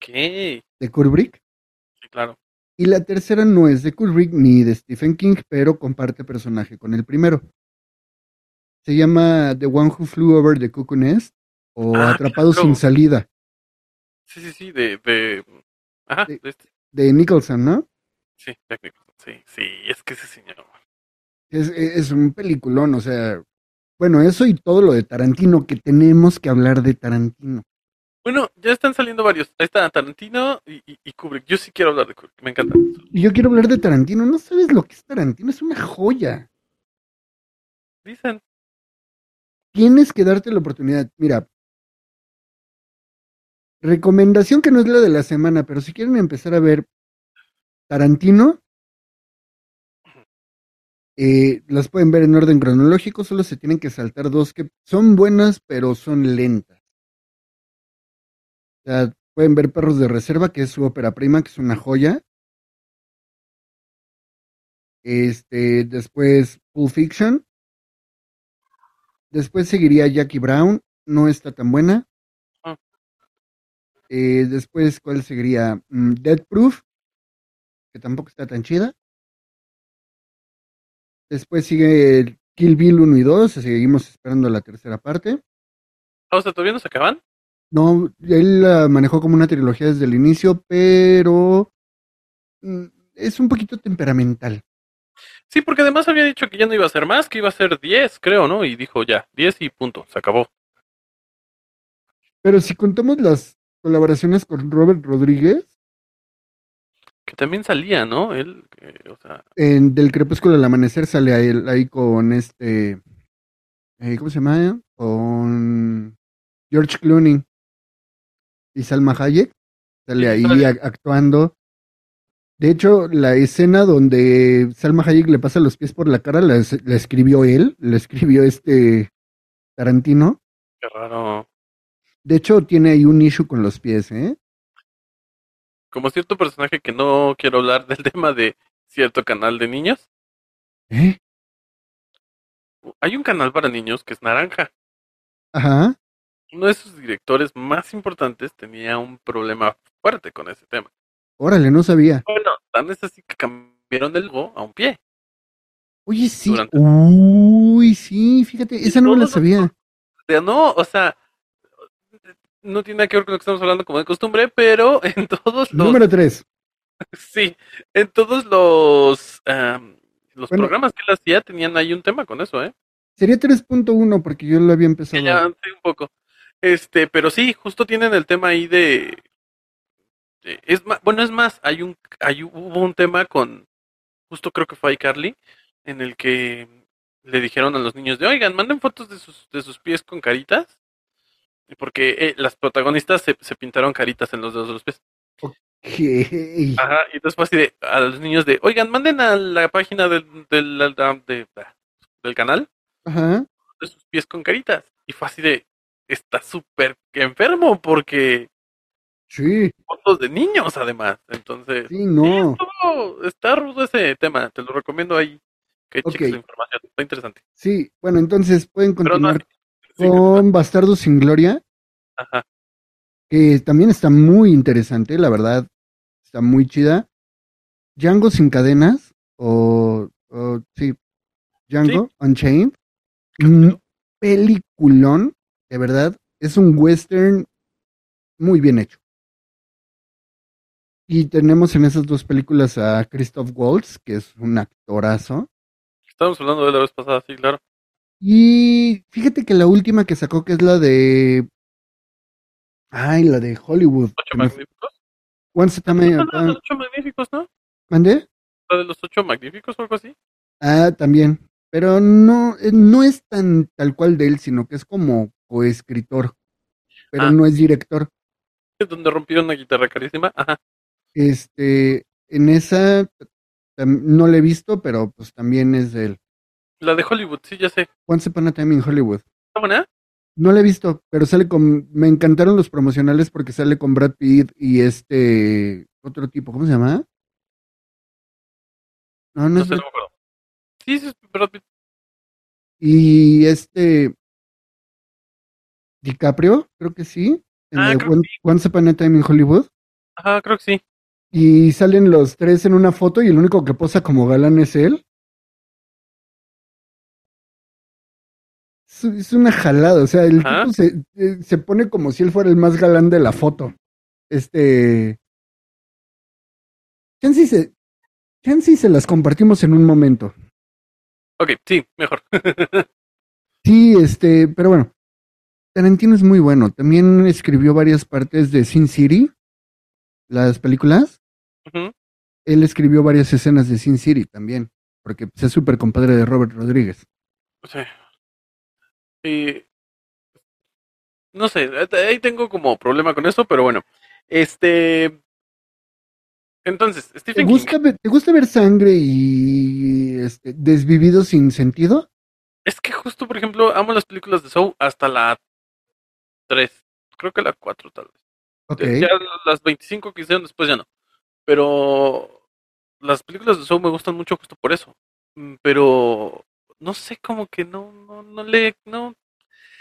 sí, de Kubrick, claro. y la tercera no es de Kubrick ni de Stephen King, pero comparte personaje con el primero. Se llama The One Who Flew Over the Cuckoo Nest o Ah, Atrapado sin salida, Sí, sí, sí, de, de, ajá, de este. de Nicholson, ¿no? Sí, Nicholson, sí, sí, es que ese señor. Es, es un peliculón, o sea, bueno, eso y todo lo de Tarantino, que tenemos que hablar de Tarantino. Bueno, ya están saliendo varios. Ahí está Tarantino y, y, y Kubrick. Yo sí quiero hablar de Kubrick, me encanta. Y yo quiero hablar de Tarantino, no sabes lo que es Tarantino, es una joya. Dicen. Tienes que darte la oportunidad. Mira, recomendación que no es la de la semana, pero si quieren empezar a ver Tarantino, eh, las pueden ver en orden cronológico, solo se tienen que saltar dos que son buenas, pero son lentas. O sea, pueden ver Perros de Reserva, que es su ópera prima, que es una joya. Este, después Pulp Fiction. Después seguiría Jackie Brown, no está tan buena. Ah. Eh, después, ¿cuál seguiría? Mm, Dead Proof, que tampoco está tan chida. Después sigue Kill Bill 1 y 2, seguimos esperando la tercera parte. Ah, O sea, ¿todavía no se acaban? No, él la manejó como una trilogía desde el inicio, pero mm, es un poquito temperamental. Sí, porque además había dicho que ya no iba a ser más, que iba a ser 10, creo, ¿no? Y dijo ya, 10 y punto, se acabó. Pero si contamos las colaboraciones con Robert Rodríguez, Que también salía, ¿no? Él, eh, o sea, en Del Crepúsculo al Amanecer sale ahí con este. eh, ¿Cómo se llama? Con George Clooney y Salma Hayek. Sale ahí sale. actuando. De hecho, la escena donde Salma Hayek le pasa los pies por la cara la, la escribió él, la escribió este Tarantino. qué raro. De hecho, tiene ahí un issue con los pies, ¿eh? Como cierto personaje que no quiero hablar del tema de cierto canal de niños. ¿Eh? Hay un canal para niños que es naranja. Ajá. Uno de sus directores más importantes tenía un problema fuerte con ese tema. Órale, no sabía. Bueno, tan es así que cambiaron el logo a un pie. Oye, sí. Durante- Uy, sí, fíjate, esa no me la sabía. O sea, no, o sea, no tiene nada que ver con lo que estamos hablando como de costumbre, pero en todos los, Número tres. sí, en todos los, am, los Bueno. programas que él hacía tenían ahí un tema con eso, ¿eh? Sería 3.1 porque yo lo había empezado. ya sí, un poco. Este, pero sí, justo tienen el tema ahí de, de- es más, bueno, es más, hay un, hay, hubo un tema con, justo creo que fue iCarly, en el que le dijeron a los niños de, oigan, manden fotos de sus, de sus pies con caritas, porque eh, las protagonistas se, se pintaron caritas en los dedos de los pies. ¿Qué? Ajá, y entonces fue así de, a los niños de, oigan, manden a la página del, del, de- del canal Ajá. de sus pies con caritas. Y fue así de, está súper enfermo porque Sí, fotos de niños además. Entonces, sí, no. está rudo ese tema, te lo recomiendo ahí. Que cheques la información, está interesante. Sí, bueno, entonces pueden Pero no, continuar con Bastardo sin Gloria, ajá. que también está muy interesante, la verdad, está muy chida. Django sin cadenas, o, o sí, Django Unchained, un peliculón, de verdad, es un western muy bien hecho. Y tenemos en esas dos películas a Christoph Waltz, que es un actorazo. Estábamos hablando de la vez pasada, sí, claro. Y fíjate que la última que sacó, que es la de. Ay, la de Hollywood. Ocho magníficos. Once a- No, no, no, los ocho magníficos, ¿no? ¿Mandé? La de los ocho magníficos o algo así. Ah, también. Pero no, eh, no es tan tal cual de él, sino que es como coescritor. Pero Ah. no es director. Donde rompieron una guitarra carísima. Ajá. Este, en esa no la he visto, pero pues también es de él. La de Hollywood, sí, ya sé. Once Upon a Time in Hollywood. ¿Está buena? No la he visto, pero sale con. Me encantaron los promocionales porque sale con Brad Pitt y este. Otro tipo, ¿cómo se llama? No, no No es sé, no Brad- me acuerdo. Sí, sí, es Brad Pitt. Y este. DiCaprio, creo que sí. En Ah, creo que Once Upon a Time in Hollywood. Ajá, creo que sí. Y salen los tres en una foto y el único que posa como galán es él. Es, es una jalada, o sea, el tipo se, eh, se pone como si él fuera el más galán de la foto. Este. Chance y se, chance y se las compartimos en un momento. Ok, sí, mejor. Sí, este, pero bueno. Tarantino es muy bueno. También escribió varias partes de Sin City, las películas. Él escribió varias escenas de Sin City también, porque pues, es súper compadre de Robert Rodríguez. Sí. Y no sé, ahí tengo como problema con eso, pero bueno. Este. Entonces, ¿Te Stephen King. gusta, ver, ¿Te gusta ver sangre y este, desvivido sin sentido? Es que justo, por ejemplo, amo las películas de Saw hasta la 3. Creo que la 4 tal vez. Ok. Ya las 25 que hicieron después ya no. Pero las películas de Saw me gustan mucho justo por eso. Mm, Pero no sé, como que no, no, no le, no.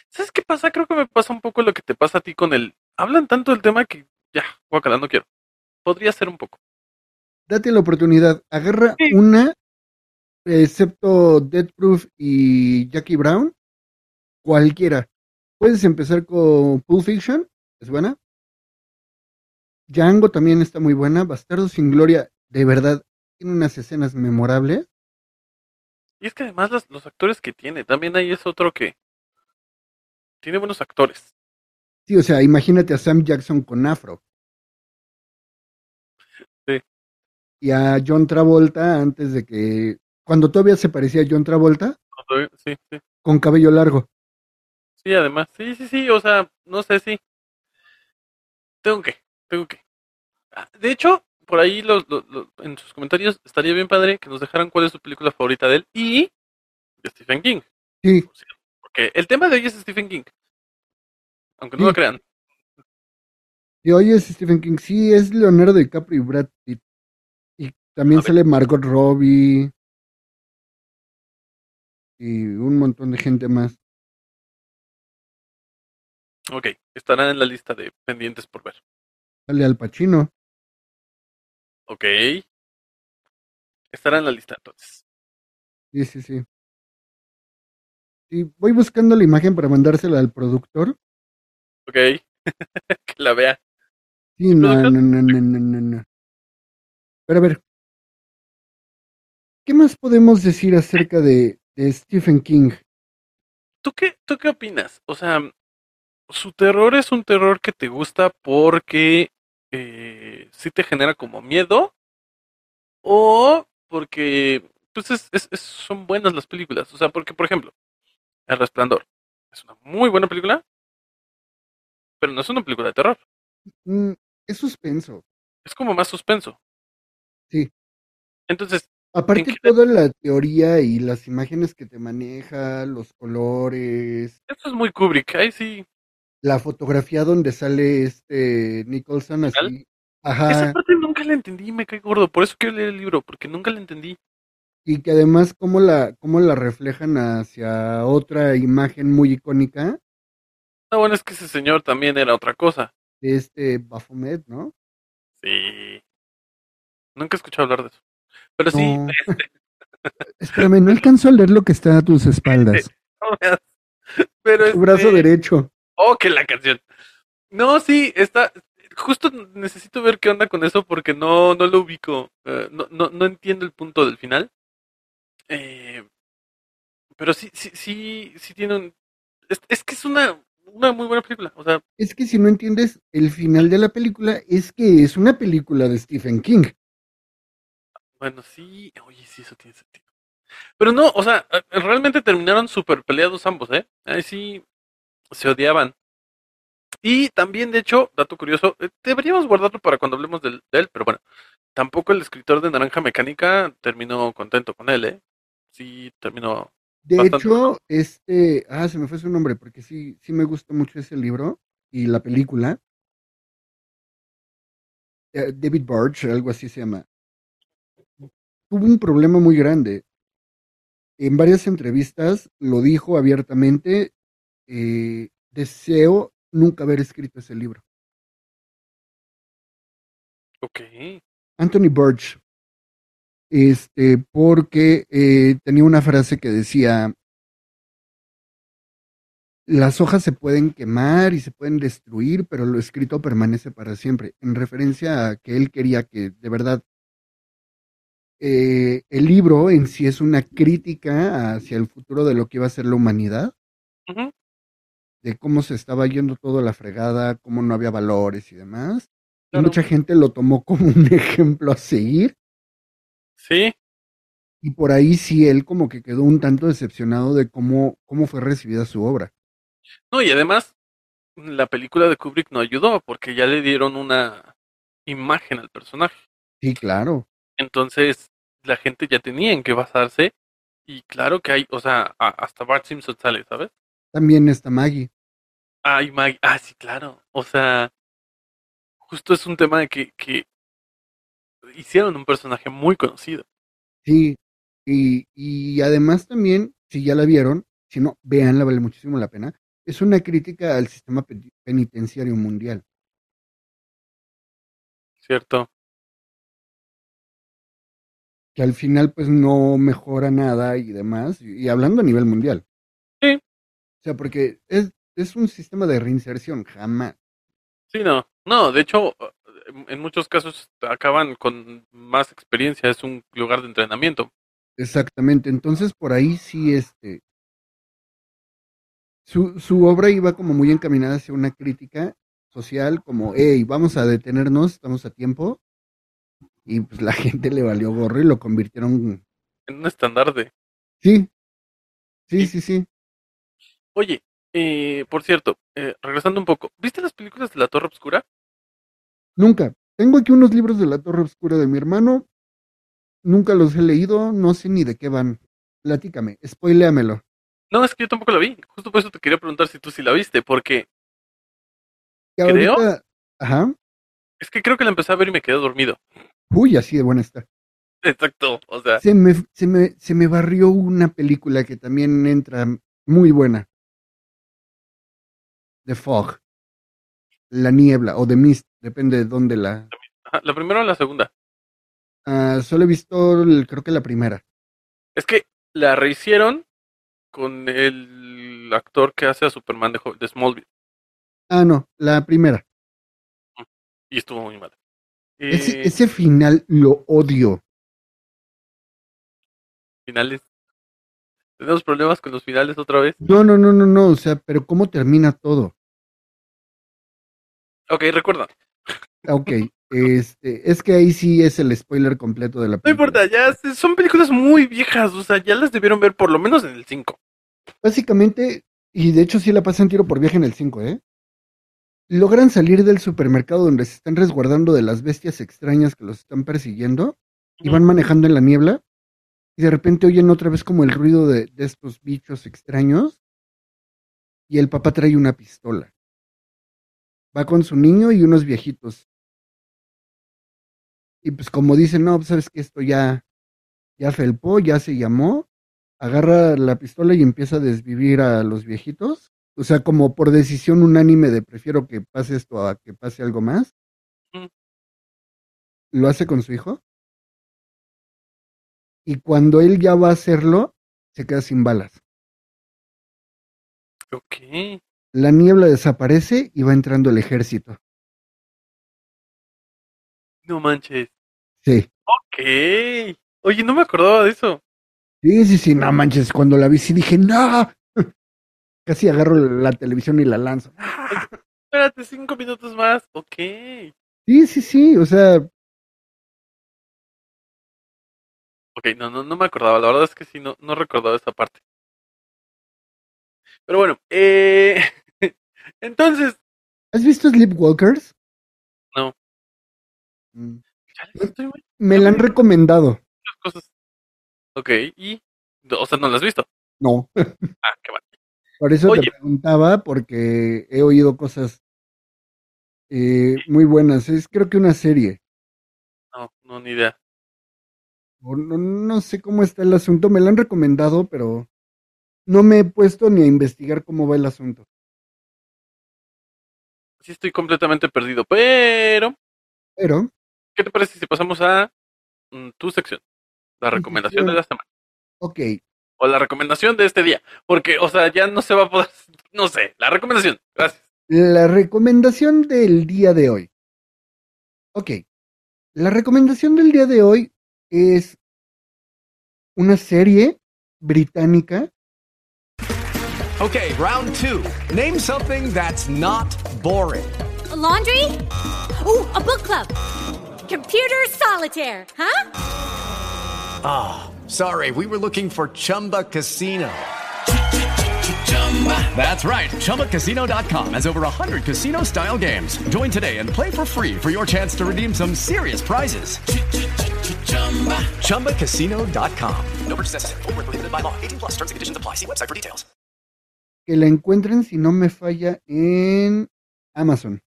¿Sabes qué pasa? Creo que me pasa un poco lo que te pasa a ti con el. Hablan tanto del tema que ya, guacala, no quiero. Podría ser un poco. Date la oportunidad. Agarra una, excepto Death Proof y Jackie Brown, cualquiera. Puedes empezar con Pulp Fiction, es buena. Django también está muy buena. Bastardo sin Gloria, de verdad, tiene unas escenas memorables. Y es que además los, los actores que tiene, también ahí es otro que tiene buenos actores. Sí, o sea, imagínate a Sam Jackson con afro. Sí. Y a John Travolta antes de que, cuando todavía se parecía a John Travolta, Sí, sí. con cabello largo. Sí, además. Sí, sí, sí, o sea, no sé si. Tengo que, tengo que. Ah, De hecho, por ahí los, los- los- en sus comentarios estaría bien padre que nos dejaran cuál es su película favorita de él y de Stephen King. Sí, Porque el tema de hoy es Stephen King. Aunque no lo crean. y hoy es Stephen King, sí, es Leonardo DiCaprio y Brad Pitt. Y también sale Margot Robbie. Y un montón de gente más. Ok, estará en la lista de pendientes por ver. Sale Al Pacino. Ok. Estará en la lista entonces. Sí, sí, sí. Sí, voy buscando la imagen para mandársela al productor. Ok. que la vea. Sí, no, no, no, no, no, no, no. Pero a ver. ¿Qué más podemos decir acerca de, de Stephen King? ¿Tú qué, ¿Tú qué opinas? O sea, su terror es un terror que te gusta porque eh, sí te genera como miedo o porque pues es, es- es- son buenas las películas. O sea, porque por ejemplo, El Resplandor es una muy buena película, pero no es una película de terror. Mm, es suspenso. Es como más suspenso. Sí. Entonces, Aparte ¿En toda la teoría y las imágenes que te maneja, los colores, esto es muy Kubrick. Ahí sí. la fotografía donde sale este Nicholson así. Esa Ajá. parte nunca la entendí, me cae gordo. Por eso quiero leer el libro, porque nunca la entendí. Y que además cómo la, cómo la reflejan hacia otra imagen muy icónica No, bueno, es que ese señor también era otra cosa. de este Baphomet, ¿no? Sí. Nunca he escuchado hablar de eso. Pero sí, este, Espérame, no alcanzo a leer lo que está a tus espaldas. no veas. Pero Tu brazo este- derecho. Oh, que la canción. No, sí, está. Justo necesito ver qué onda con eso porque no, no lo ubico. eh, no, no, no entiendo el punto del final. Eh, pero sí, sí, sí, sí tiene un. Es, es que es una, una muy buena película. O sea, Es que si no entiendes el final de la película, es que es una película de Stephen King. bueno, sí. Oye, sí, eso tiene sentido. Pero no, o sea, eh, realmente terminaron súper peleados ambos, ¿eh? Ahí sí se odiaban. Y también, de hecho, dato curioso, eh, deberíamos guardarlo para cuando hablemos del- de él, pero bueno, tampoco el escritor de Naranja Mecánica terminó contento con él, ¿eh? Sí, terminó De bastante hecho, este, ah, se me fue su nombre, porque sí, sí me gusta mucho ese libro y la película. Eh, David Barge, algo así se llama. Tuvo un problema muy grande. En varias entrevistas lo dijo abiertamente. eh, deseo nunca haber escrito ese libro. Ok. Anthony Burch. Este, porque eh, tenía una frase que decía: Las hojas se pueden quemar y se pueden destruir, pero lo escrito permanece para siempre. En referencia a que él quería que de verdad eh, el libro en sí es una crítica hacia el futuro de lo que iba a ser la humanidad. De cómo se estaba yendo todo a la fregada, cómo no había valores y demás. Y mucha gente lo tomó como un ejemplo a seguir. Sí, Y por ahí sí él como que quedó un tanto decepcionado de cómo, cómo fue recibida su obra. no, y además, la película de Kubrick no ayudó porque ya le dieron una imagen al personaje. Sí, claro. Entonces, la gente ya tenía en qué basarse. Y claro que hay, o sea, hasta Bart Simpson sale, ¿sabes? También está Maggie. Ay, Maggie. Ah, sí, claro. O sea, justo es un tema de que, que hicieron un personaje muy conocido. Sí. Y, y además también, si ya la vieron, si no, véanla, vale muchísimo la pena. Es una crítica al sistema pe- penitenciario mundial. ¿Cierto? Que al final pues no mejora nada y demás. Y hablando a nivel mundial. O sea, porque es, es un sistema de reinserción, jamás. Sí, no. No, de hecho, en- en muchos casos acaban con más experiencia, es un lugar de entrenamiento. Exactamente. Entonces, por ahí sí, este. Su, su obra iba como muy encaminada hacia una crítica social, como, hey, vamos a detenernos, estamos a tiempo. Y pues la gente le valió gorro y lo convirtieron. En un estandarte. Sí. Sí, sí, sí. Oye, eh, por cierto, eh, regresando un poco, ¿viste las películas de la Torre Obscura? Nunca. Tengo aquí unos libros de la Torre Oscura de mi hermano. Nunca los he leído, no sé ni de qué van. Platícame, spoiléamelo. No, es que yo tampoco la vi. Justo por eso te quería preguntar si tú sí la viste, porque Que Creo. Ajá. es que creo que la empecé a ver y me quedé dormido. Uy, así de buena está. Exacto, o sea, Se me, se me, se me barrió una película que también entra muy buena. The Fog. La niebla o The Mist, depende de dónde la... ajá, la primera o la segunda. Ah, solo he visto, el- creo que la primera. Es que la rehicieron con el actor que hace a Superman de Smallville Ah, no, la primera. y estuvo muy mal. Ese, Eh, ese final lo odio. finales. Tenemos problemas con los finales otra vez. No, no, no, no, no, o sea, pero ¿cómo termina todo? Ok, recuerda. Ok, este, es que ahí sí es el spoiler completo de la No película. importa, ya son películas muy viejas, o sea, ya las debieron ver por lo menos en el 5. Básicamente, y de hecho sí la pasan tiro por viaje en el 5, ¿eh? Logran salir del supermercado donde se están resguardando de las bestias extrañas que los están persiguiendo y van manejando en la niebla y de repente oyen otra vez como el ruido de, de estos bichos extraños y el papá trae una pistola. Va con su niño y unos viejitos. Y pues como dicen, no, pues, sabes que esto ya, ya felpó, ya se llamó, agarra la pistola y empieza a desvivir a los viejitos. O sea, como por decisión unánime de prefiero que pase esto a que pase algo más. Lo hace con su hijo. Y cuando él ya va a hacerlo, se queda sin balas. Ok. La niebla desaparece y va entrando el ejército. No manches. Sí. Ok. Oye, no me acordaba de eso. Sí, sí, sí, no manches. Cuando la vi, sí dije, no. Casi agarro la televisión y la lanzo. Espérate, cinco minutos más. Ok. Sí, sí, sí. O sea, Ok, no, no, no me acordaba. La verdad es que sí, no, no recordaba esa parte. Pero bueno, eh... entonces, ¿has visto Sleepwalkers? no. Mm. Ya estoy muy- Me la han recomendado. cosas. Ok, y... O sea, ¿no la has visto? No. Ah, qué bueno. Por eso Oye. te preguntaba, porque he oído cosas eh, muy buenas. Es creo que una serie. No, no, ni idea. O no, no sé cómo está el asunto. Me la han recomendado, pero no me he puesto ni a investigar cómo va el asunto. Sí estoy completamente perdido, pero... Pero, ¿Qué te parece si pasamos a mm, tu sección? La recomendación de la semana. ok. O la recomendación de este día. Porque, o sea, ya no se va a poder... No sé, la recomendación. Gracias. La recomendación del día de hoy. Ok. La recomendación del día de hoy es una serie británica Okay, round two. Name something that's not boring. A laundry? Ooh, a book club. Computer solitaire, huh? Ah, sorry, we were looking for Chumba Casino. That's right. ChumbaCasino.com has over 100 casino style games. Join today and play for free for your chance to redeem some serious prizes. ChumbaCasino.com. No purchase necessary. Where prohibited by law. 18 plus terms and conditions apply. See website for details. que la encuentren, si no me falla, en Amazon.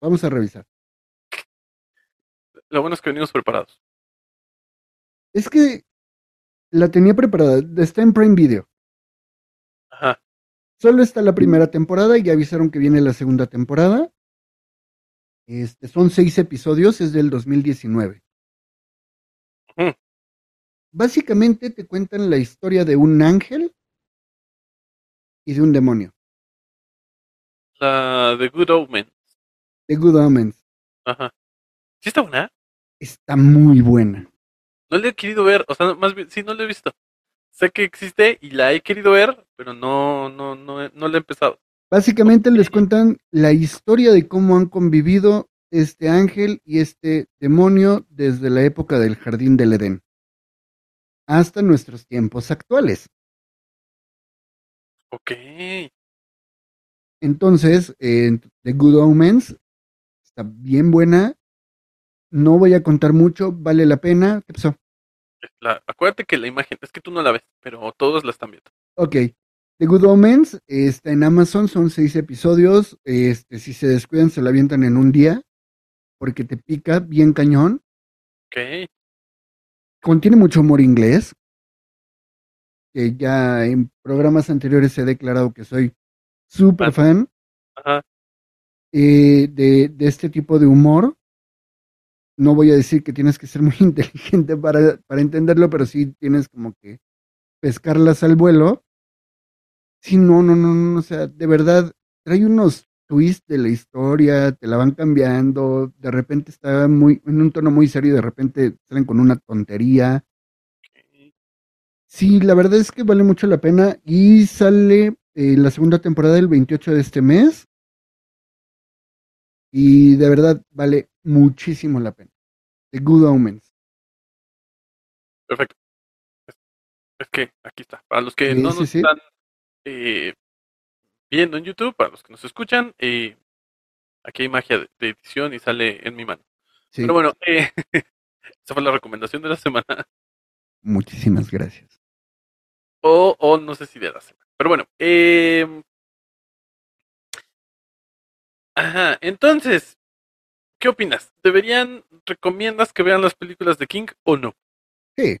Vamos a revisar. Lo bueno es que venimos preparados. Es que la tenía preparada. Está en Prime Video. Ajá. Solo está la primera temporada y ya avisaron que viene la segunda temporada. Este, son seis episodios, es del 2019. Básicamente te cuentan la historia de un ángel y de un demonio, La de Good Omen. de Good Omens. Ajá. ¿Sí está buena? Está muy buena. No le he querido ver, o sea, más bien, sí, no la he visto. Sé que existe y la he querido ver, pero no, no, no, no la he empezado. Básicamente les cuentan la historia de cómo han convivido este ángel y este demonio desde la época del jardín del Edén hasta nuestros tiempos actuales. Ok. Entonces, eh, The Good Omens está bien buena. No voy a contar mucho, vale la pena. ¿Qué pasó? La- acuérdate que la imagen, es que tú no la ves, pero todos la están viendo. Ok. The Good Omens está en Amazon, son seis episodios. Este, si se descuidan, se la avientan en un día, porque te pica bien cañón. Ok. Contiene mucho humor inglés. Que ya en programas anteriores he declarado que soy súper fan Ajá. eh, de, de este tipo de humor. No voy a decir que tienes que ser muy inteligente para, para entenderlo, pero sí tienes como que pescarlas al vuelo. Sí, no, no, no, no, o sea, de verdad, trae unos twists de la historia, te la van cambiando, de repente está muy, en un tono muy serio y de repente salen con una tontería. Sí, la verdad es que vale mucho la pena y sale eh, la segunda temporada el 28 de este mes y de verdad vale muchísimo la pena. The Good Omens. Perfecto. Es, es que aquí está. Para los que Sí, no sí, nos sí. están eh, viendo en YouTube, para los que nos escuchan, eh, aquí hay magia de, de edición y sale en mi mano. Sí. Pero bueno, eh, esa fue la recomendación de la semana. Muchísimas gracias. O, o no sé si de la semana. Pero bueno, eh, ajá, entonces, ¿qué opinas? ¿Deberían, recomiendas que vean las películas de King o no? Sí.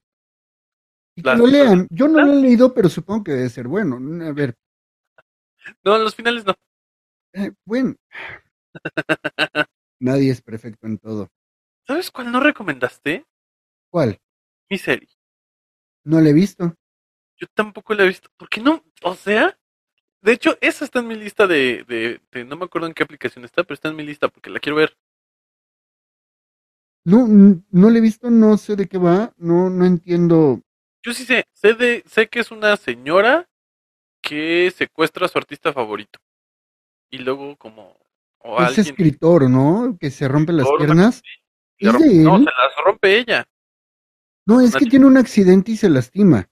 Y que Las- lo lean. Yo no lo he leído, pero supongo que debe ser bueno. A ver, No, los finales no. eh, bueno. Nadie es perfecto en todo. ¿Sabes cuál no recomendaste? ¿Cuál? Mi serie. No la he visto. Yo tampoco la he visto. ¿Por qué no? O sea, de hecho, esa está en mi lista de, de, de- no me acuerdo en qué aplicación está, pero está en mi lista porque la quiero ver. No, no la he visto, no sé de qué va, no, no entiendo. Yo sí sé, sé de, sé que es una señora que secuestra a su artista favorito. Y luego como o Es alguien escritor, ¿no? Que se rompe las piernas. le ¿Es rompe- de no, él? se las rompe ella. No, es que tiene un accidente y se lastima.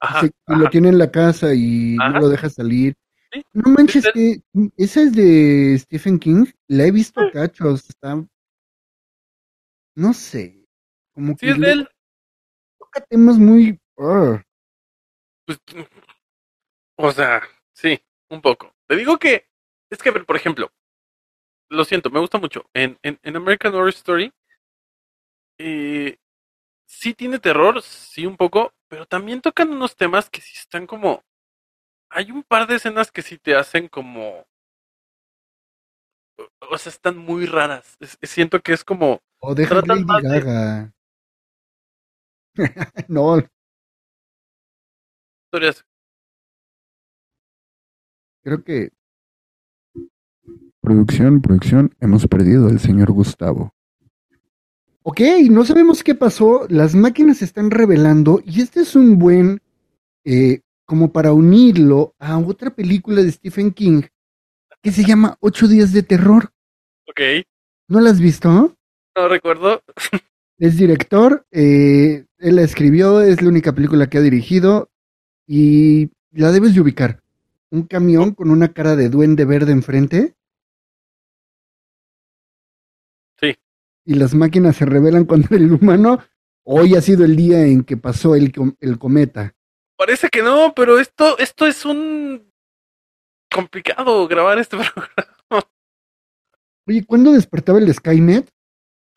Ajá, Se- y lo tiene en la casa y Ajá. no lo deja salir. Sí, No manches, es que esa es de Stephen King. La he visto cachos. Está. No sé. Como Sí, que es de él. toca temas muy. ah, Pues, o sea, sí, un poco. Te digo que, es que, por ejemplo, lo siento, me gusta mucho. En, en, en American Horror Story, eh, sí tiene terror, sí un poco, pero también tocan unos temas que sí están como... Hay un par de escenas que sí te hacen como... o- sea, están muy raras. Es- siento que es como... O deja tratan Lady de- Gaga. no, historias creo que. Producción, producción, hemos perdido al señor Gustavo. Ok, no sabemos qué pasó, las máquinas se están revelando y este es un buen, eh, como para unirlo a otra película de Stephen King que se llama Ocho días de terror. Ok, ¿No la has visto? no recuerdo. Es director, eh, él la escribió, es la única película que ha dirigido y la debes de ubicar. Un camión con una cara de duende verde enfrente. Sí. Y las máquinas se rebelan contra el humano. Hoy ha sido el día en que pasó el, el cometa. Parece que no, pero esto, esto es un complicado grabar este programa. Oye, ¿cuándo despertaba el Skynet?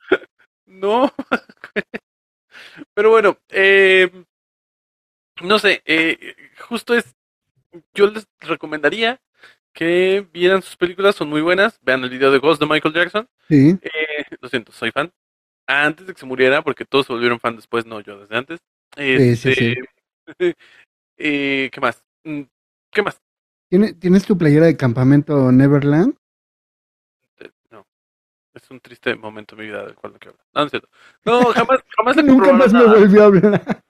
No. Pero bueno, eh, no sé, eh, justo es, yo les recomendaría que vieran sus películas, son muy buenas. Vean el video de Ghost de Michael Jackson. Sí. Eh, lo siento, soy fan. Antes de que se muriera, porque todos se volvieron fan después, no yo desde antes. Sí, sí, sí. Este, eh, ¿Qué más? Mm, ¿Qué más? ¿Tiene- ¿Tienes tu playera de campamento Neverland? Eh, No. es un triste momento en mi vida del cual no quiero hablar. No, no es cierto. No, jamás, jamás le Nunca más me volvió a hablar.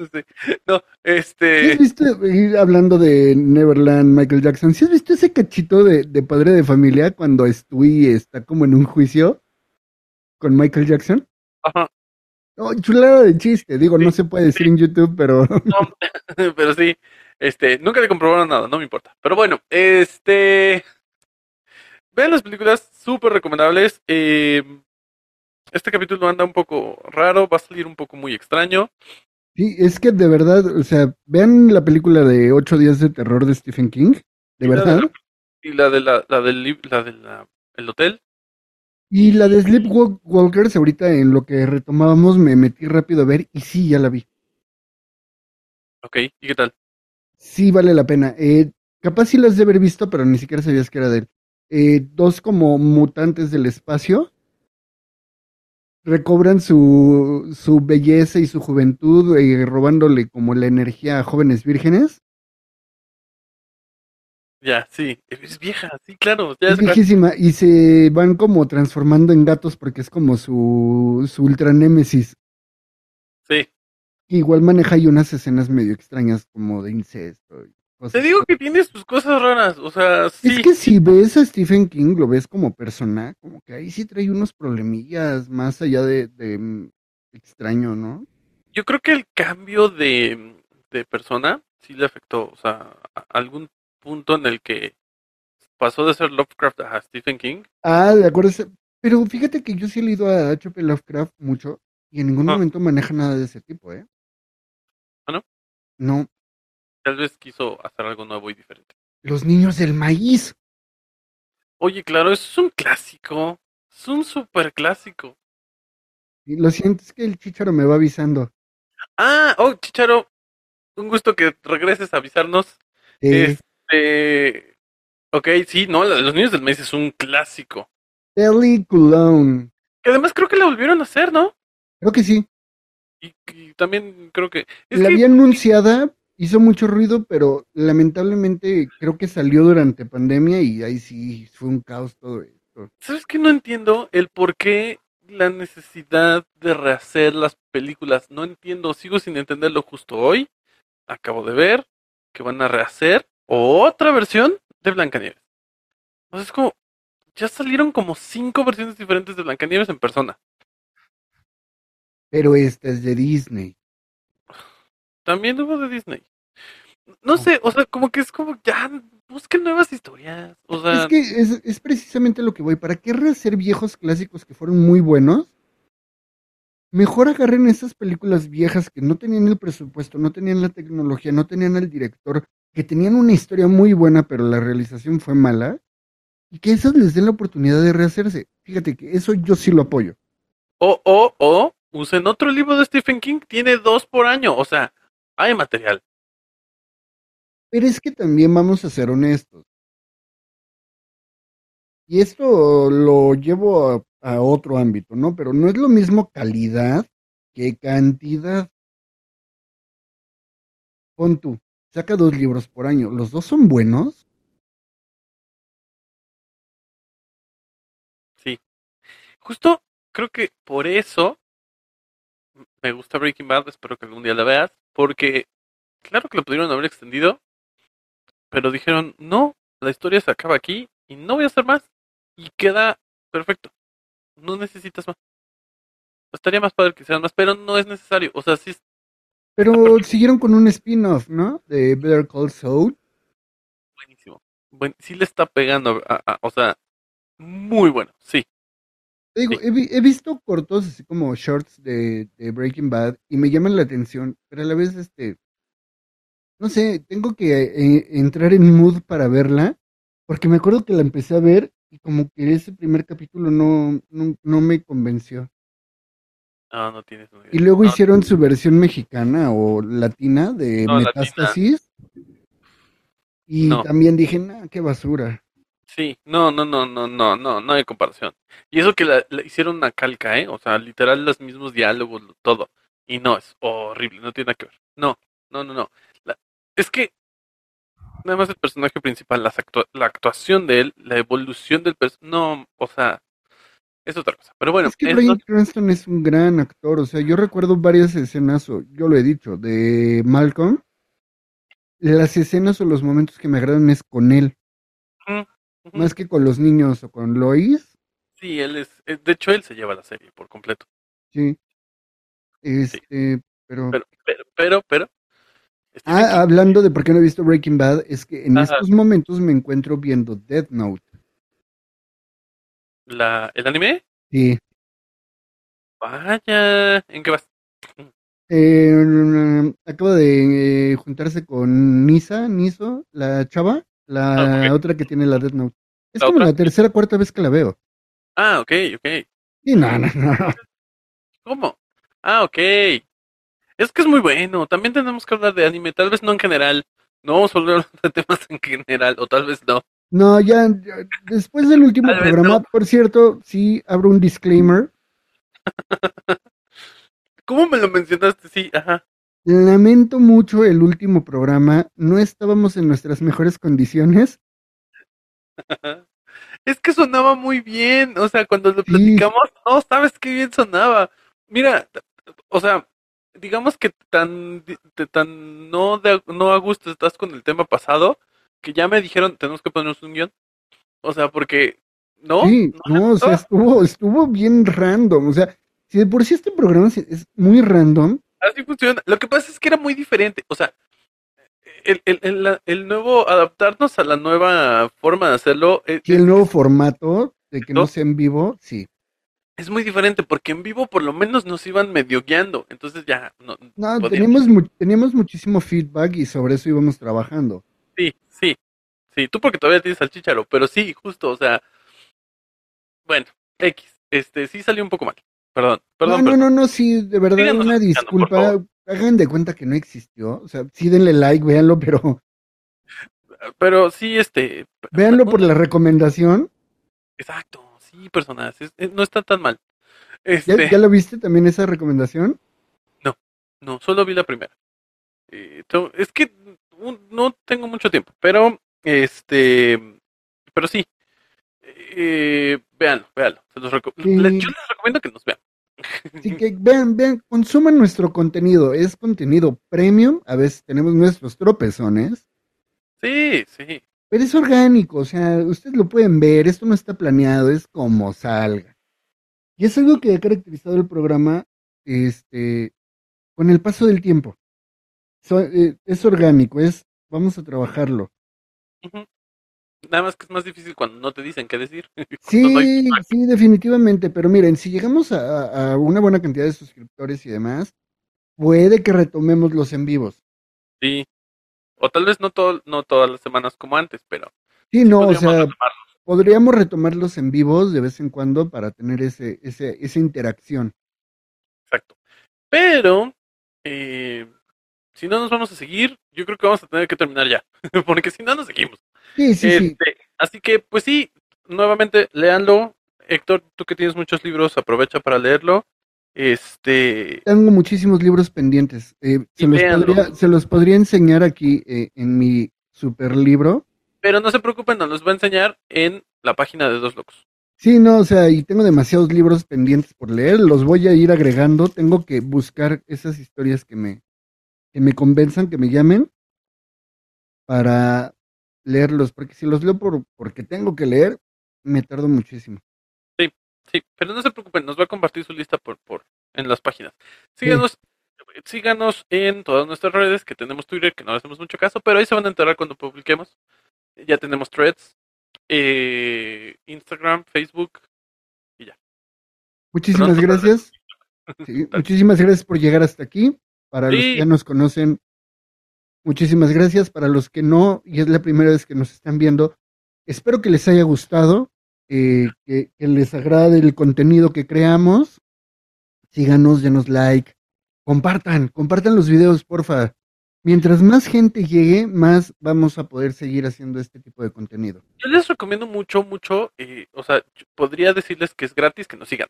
Sí. No, ¿Sí este. has visto, eh, hablando de Neverland, Michael Jackson, ¿sí has visto ese cachito de, de padre de familia cuando Stewie está como en un juicio con Michael Jackson? Ajá. Oh, chulada de chiste, digo, no se puede decir en YouTube, pero No, pero sí, este, nunca le comprobaron nada, no me importa. Pero bueno, este, vean las películas, súper recomendables. Eh, este capítulo anda un poco raro, va a salir un poco muy extraño. Sí, es que de verdad, o sea, vean la película de Ocho días de terror de Stephen King, de Y verdad, la- y la de la, la del, la de la, el hotel, y la de Sleepwalkers, ahorita en lo que retomábamos, me metí rápido a ver, y sí, ya la vi. ok, ¿y qué tal? Sí, vale la pena. Eh, capaz sí las de haber visto, pero ni siquiera sabías que era de él. Eh, dos como mutantes del espacio recobran su, su belleza y su juventud, eh, robándole como la energía a jóvenes vírgenes. Ya, sí, es vieja, sí, claro, ya Es viejísima y se van como transformando en gatos porque es como su, su ultra némesis. Sí, igual maneja ahí unas escenas medio extrañas como de incesto. y te digo que tiene sus cosas raras, o sea, sí. Es que si ves a Stephen King, lo ves como persona, como que ahí sí trae unos problemillas más allá de, de, mm, extraño, ¿no? Yo creo que el cambio de, de persona sí le afectó, o sea, a- algún punto en el que pasó de ser Lovecraft a Stephen King. Ah, de acuerdo. Pero fíjate que yo sí he leído a H.P. Lovecraft mucho y en ningún Ah. momento maneja nada de ese tipo, ¿eh? ¿Ah, no? No, Tal vez quiso hacer algo nuevo y diferente. los niños del maíz. Oye, claro, eso es un clásico. Es un super clásico. Y lo siento, es que el chicharo me va avisando. Ah, oh, Chicharo, un gusto que regreses a avisarnos. Eh, Este. Ok, sí, no, los niños del mes es un clásico. Ellie Cologne. Que además creo que la volvieron a hacer, ¿no? Creo que sí. Y, y también creo que. Es la que había anunciada, hizo mucho ruido, pero lamentablemente creo que salió durante pandemia y ahí sí fue un caos todo esto. ¿Sabes qué? No entiendo el por qué la necesidad de rehacer las películas. No entiendo, sigo sin entenderlo justo hoy. Acabo de ver que van a rehacer otra versión de Blancanieves. O sea, es como, ya salieron como cinco versiones diferentes de Blancanieves en persona. Pero esta es de Disney. También hubo de Disney. No sé, o sea, como que es como, ya, busquen nuevas historias. O sea, Es que es, es precisamente lo que voy. ¿Para qué rehacer viejos clásicos que fueron muy buenos? Mejor agarren esas películas viejas que no tenían el presupuesto, no tenían la tecnología, no tenían el director, que tenían una historia muy buena, pero la realización fue mala, y que esas les den la oportunidad de rehacerse. Fíjate que eso yo sí lo apoyo. o, o, o, usen otro libro de Stephen King, tiene dos por año. O sea, hay material. Pero es que también vamos a ser honestos. Y esto lo llevo a, otro ámbito, ¿no? Pero no es lo mismo calidad que cantidad. Pon tú, saca dos libros por año. ¿Los dos son buenos? Sí. Justo creo que por eso me gusta Breaking Bad, espero que algún día la veas, porque claro que lo pudieron haber extendido, pero dijeron, no, la historia se acaba aquí y no voy a hacer más. Y queda perfecto. No necesitas más. Estaría más padre que sean más, pero no es necesario. O sea, sí Pero siguieron con un spin-off, ¿no? De Better Call Saul. buenísimo. Buen, sí le está pegando, a- a- o sea, muy bueno, sí. Te digo, he, vi- he visto cortos así como shorts de, de Breaking Bad y me llaman la atención, pero a la vez, este, no sé, tengo que eh, entrar en mood para verla, porque me acuerdo que la empecé a ver y como que ese primer capítulo no, no, no me convenció. No, no tienes una idea. Y luego No, hicieron su versión mexicana o latina de No, latina. Metástasis. Y No. también dije, nah, qué basura. Sí, no, no, no, no, no, no, no hay comparación. Y eso que la, la hicieron una calca, ¿eh? O sea, literal los mismos diálogos, lo- todo. Y no, es horrible, no tiene nada que ver. No, no, no, no. Es que, nada más el personaje principal, las actua- la actuación de él, la evolución del personaje, no, o sea, es otra cosa. Pero bueno, Es que Bryan Cranston es un gran actor, o sea, yo recuerdo varias escenas, o yo lo he dicho, de Malcolm. Las escenas o los momentos que me agradan es con él, más que con los niños o con Lois, Sí, él es, eh, de hecho él se lleva la serie por completo. sí. Este, pero... Pero, pero, pero, pero, Ah, hablando de por qué no he visto Breaking Bad, es que en Ajá. estos momentos me encuentro viendo Death Note. la, el anime, Sí. vaya, ¿en qué vas? Eh, acaba de eh, juntarse con Nisa, Niso, la chava, la Ah, otra que tiene la Death Note. Es ¿La como otra? la tercera o cuarta vez que la veo. Ah, ok, ok. Sí, no, no, no. ¿Cómo? Ah, ok. Es que es muy bueno. También tenemos que hablar de anime, tal vez no en general. No vamos a hablar de temas en general, o tal vez no. No, ya, ya, después del último Tal programa, no. por cierto, sí abro un disclaimer. ¿Cómo me lo mencionaste? Sí, ajá. Lamento mucho el último programa. No estábamos en nuestras mejores condiciones. Es que sonaba muy bien, o sea, cuando lo Sí. platicamos, no, sabes qué bien sonaba. Mira, o sea, digamos que tan, te- tan no, de, no a gusto estás con el tema pasado, que ya me dijeron, tenemos que ponernos un guion. O sea, porque, ¿no? Sí, no, o sea, estuvo, estuvo bien random. O sea, si de por sí este programa es- es muy random, Así funciona. Lo que pasa es que era muy diferente. O sea, el, el, el, la- el nuevo, adaptarnos a la nueva forma de hacerlo eh, si el nuevo formato de que no ¿No? sea en vivo, sí. Es muy diferente, porque en vivo por lo menos nos iban medio guiando. Entonces ya, no, teníamos, mu- teníamos muchísimo feedback y sobre eso íbamos trabajando. Sí, sí, sí, tú porque todavía tienes al chicharo, pero sí, justo, o sea, bueno, X, este, sí salió un poco mal, perdón, perdón, no, no, perdón. no, no, sí, de verdad, Síganos una disculpa. Hagan de cuenta que no existió. O sea, sí denle like, véanlo, pero pero sí, este, véanlo por la recomendación. exacto, sí, personas, es- es- no está tan mal, ¿Ya, este, ya lo viste también esa recomendación? no, solo vi la primera, Eh, es que no tengo mucho tiempo, pero, este, pero sí, eh, véanlo, véanlo, se los reco- Sí. les- yo les recomiendo que nos vean. Así que vean, vean, consuman nuestro contenido. Es contenido premium. A veces tenemos nuestros tropezones. Sí, sí. Pero es orgánico, o sea, ustedes lo pueden ver, esto no está planeado, es como salga. Y es algo que ha caracterizado el programa este, con el paso del tiempo. So- eh, es orgánico, es vamos a trabajarlo. Nada más que es más difícil cuando no te dicen qué decir. Sí, hay- sí, definitivamente, pero miren, si llegamos a, a una buena cantidad de suscriptores y demás, puede que retomemos los en vivos. Sí. O tal vez no, todo, no todas las semanas como antes, pero Sí, no, o podríamos sea, retomarlos. podríamos retomarlos en vivos de vez en cuando para tener ese, ese, esa interacción. Exacto. Pero, eh, si no nos vamos a seguir, yo creo que vamos a tener que terminar ya. Porque si no, nos seguimos. Sí, sí, sí. Este, Así que, pues sí, nuevamente, léanlo. Héctor, tú que tienes muchos libros, aprovecha para leerlo. Este, Tengo muchísimos libros pendientes. Eh, se, los podría, se los podría enseñar aquí eh, en mi super libro. pero no se preocupen, nos los va a enseñar en la página de Dos Locos. Sí, no, o sea, y tengo demasiados libros pendientes por leer, los voy a ir agregando. Tengo que buscar esas historias que me, que me convenzan, que me llamen, para leerlos, porque si los leo por, porque tengo que leer, me tardo muchísimo. Sí, pero no se preocupen, nos va a compartir su lista por, por en las páginas. Síganos, síganos en todas nuestras redes, que tenemos Twitter, que no le hacemos mucho caso, pero ahí se van a enterar cuando publiquemos. Ya tenemos threads, eh, Instagram, Facebook y ya. Muchísimas Pronto, gracias. Sí, muchísimas gracias por llegar hasta aquí. Para los que ya nos conocen, muchísimas gracias. Para los que no, y es la primera vez que nos están viendo, espero que les haya gustado, eh, que, les agrade el contenido que creamos. Síganos, denos like, compartan, compartan los videos, porfa. Mientras más gente llegue, más vamos a poder seguir haciendo este tipo de contenido. Yo les recomiendo mucho, mucho, eh, o sea, podría decirles que es gratis que nos sigan.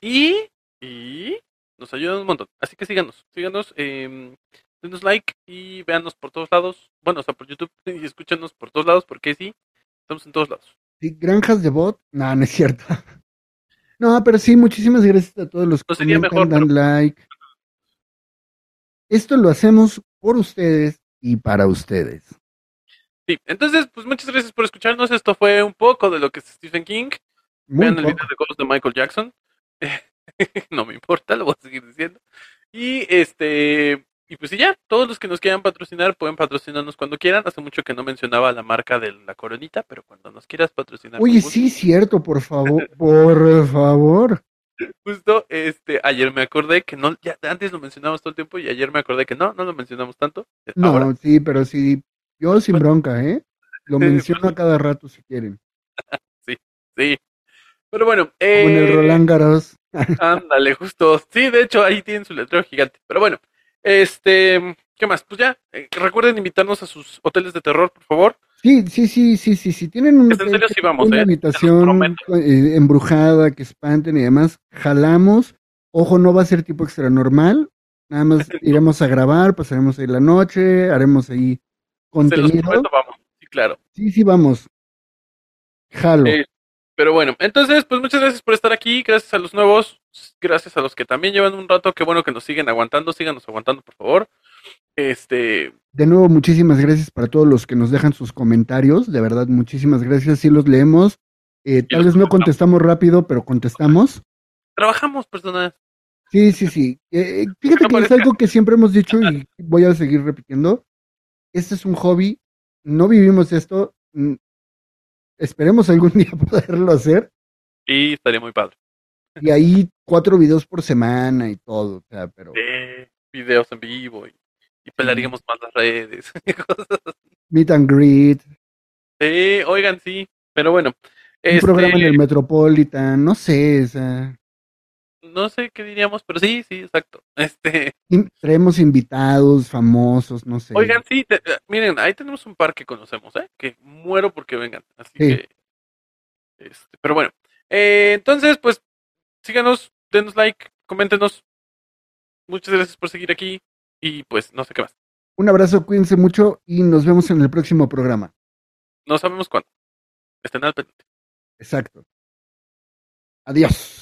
Y, y nos ayudan un montón. Así que síganos, síganos, eh, denos like y véanos por todos lados. Bueno, o sea, por YouTube y escúchanos por todos lados, porque sí, estamos en todos lados. ¿Sí? ¿Granjas de bot? No, no es cierto. No, pero sí, muchísimas gracias a todos los que sería comentan, mejor, dan like. Esto lo hacemos por ustedes y para ustedes. Sí, entonces, pues muchas gracias por escucharnos. Esto fue un poco de lo que es Stephen King. Muy Vean el video de Ghost de Michael Jackson. no me importa, lo voy a seguir diciendo. Y este, y pues sí, ya, todos los que nos quieran patrocinar pueden patrocinarnos cuando quieran. Hace mucho que no mencionaba la marca de la coronita, pero cuando nos quieras patrocinar. con Oye, sí, cierto, por favor, por favor. Justo, este, ayer me acordé que no, ya antes lo mencionamos todo el tiempo y ayer me acordé que no, no lo mencionamos tanto. No, Ahora, sí, pero sí, yo sin bronca, ¿eh? Lo menciono a cada rato si quieren. sí, sí. Pero bueno, Como en el eh, Roland Garros. Ándale, justo. Sí, de hecho, ahí tienen su letrero gigante. Pero bueno, este, ¿qué más? Pues ya, eh, recuerden invitarnos a sus hoteles de terror, por favor. Sí, sí, sí, sí, sí, si tienen un hotel serio, sí vamos, tenga ¿eh? una habitación eh, embrujada, que espanten y demás, jalamos. Ojo, no va a ser tipo extra normal. Nada más iremos a grabar, pasaremos ahí la noche, haremos ahí Se los contenido. prometo, vamos. Sí, claro. Sí, sí, vamos. Jalo. Eh, pero bueno, entonces, pues muchas gracias por estar aquí. Gracias a los nuevos. Gracias a los que también llevan un rato. Qué bueno que nos siguen aguantando. Síganos aguantando, por favor. Este, De nuevo, muchísimas gracias para todos los que nos dejan sus comentarios. De verdad, muchísimas gracias. Sí los leemos. Eh, tal vez no contestamos rápido, pero contestamos. trabajamos, personas. Sí, sí, sí. Eh, fíjate que es algo que siempre hemos dicho y voy a seguir repitiendo. Este es un hobby. No vivimos esto. Esperemos algún día poderlo hacer. Y estaría muy padre. Y ahí cuatro videos por semana y todo. O sea, pero Eh, videos en vivo y, y pelaríamos más las redes. cosas así. meet and greet, Sí, oigan, sí. Pero bueno. un este, programa en el Metropolitan, no sé, o sea, No sé qué diríamos, pero sí, sí, exacto. Este, traemos invitados famosos, no sé. oigan, sí, te- eh, miren, ahí tenemos un par que conocemos, ¿eh? Que muero porque vengan. Así Sí. que, este, pero bueno. Eh, entonces, pues, síganos, denos like, coméntenos. Muchas gracias por seguir aquí y pues no sé qué más. Un abrazo, cuídense mucho y nos vemos en el próximo programa. No sabemos cuándo. Estén al pendiente. Exacto. Adiós.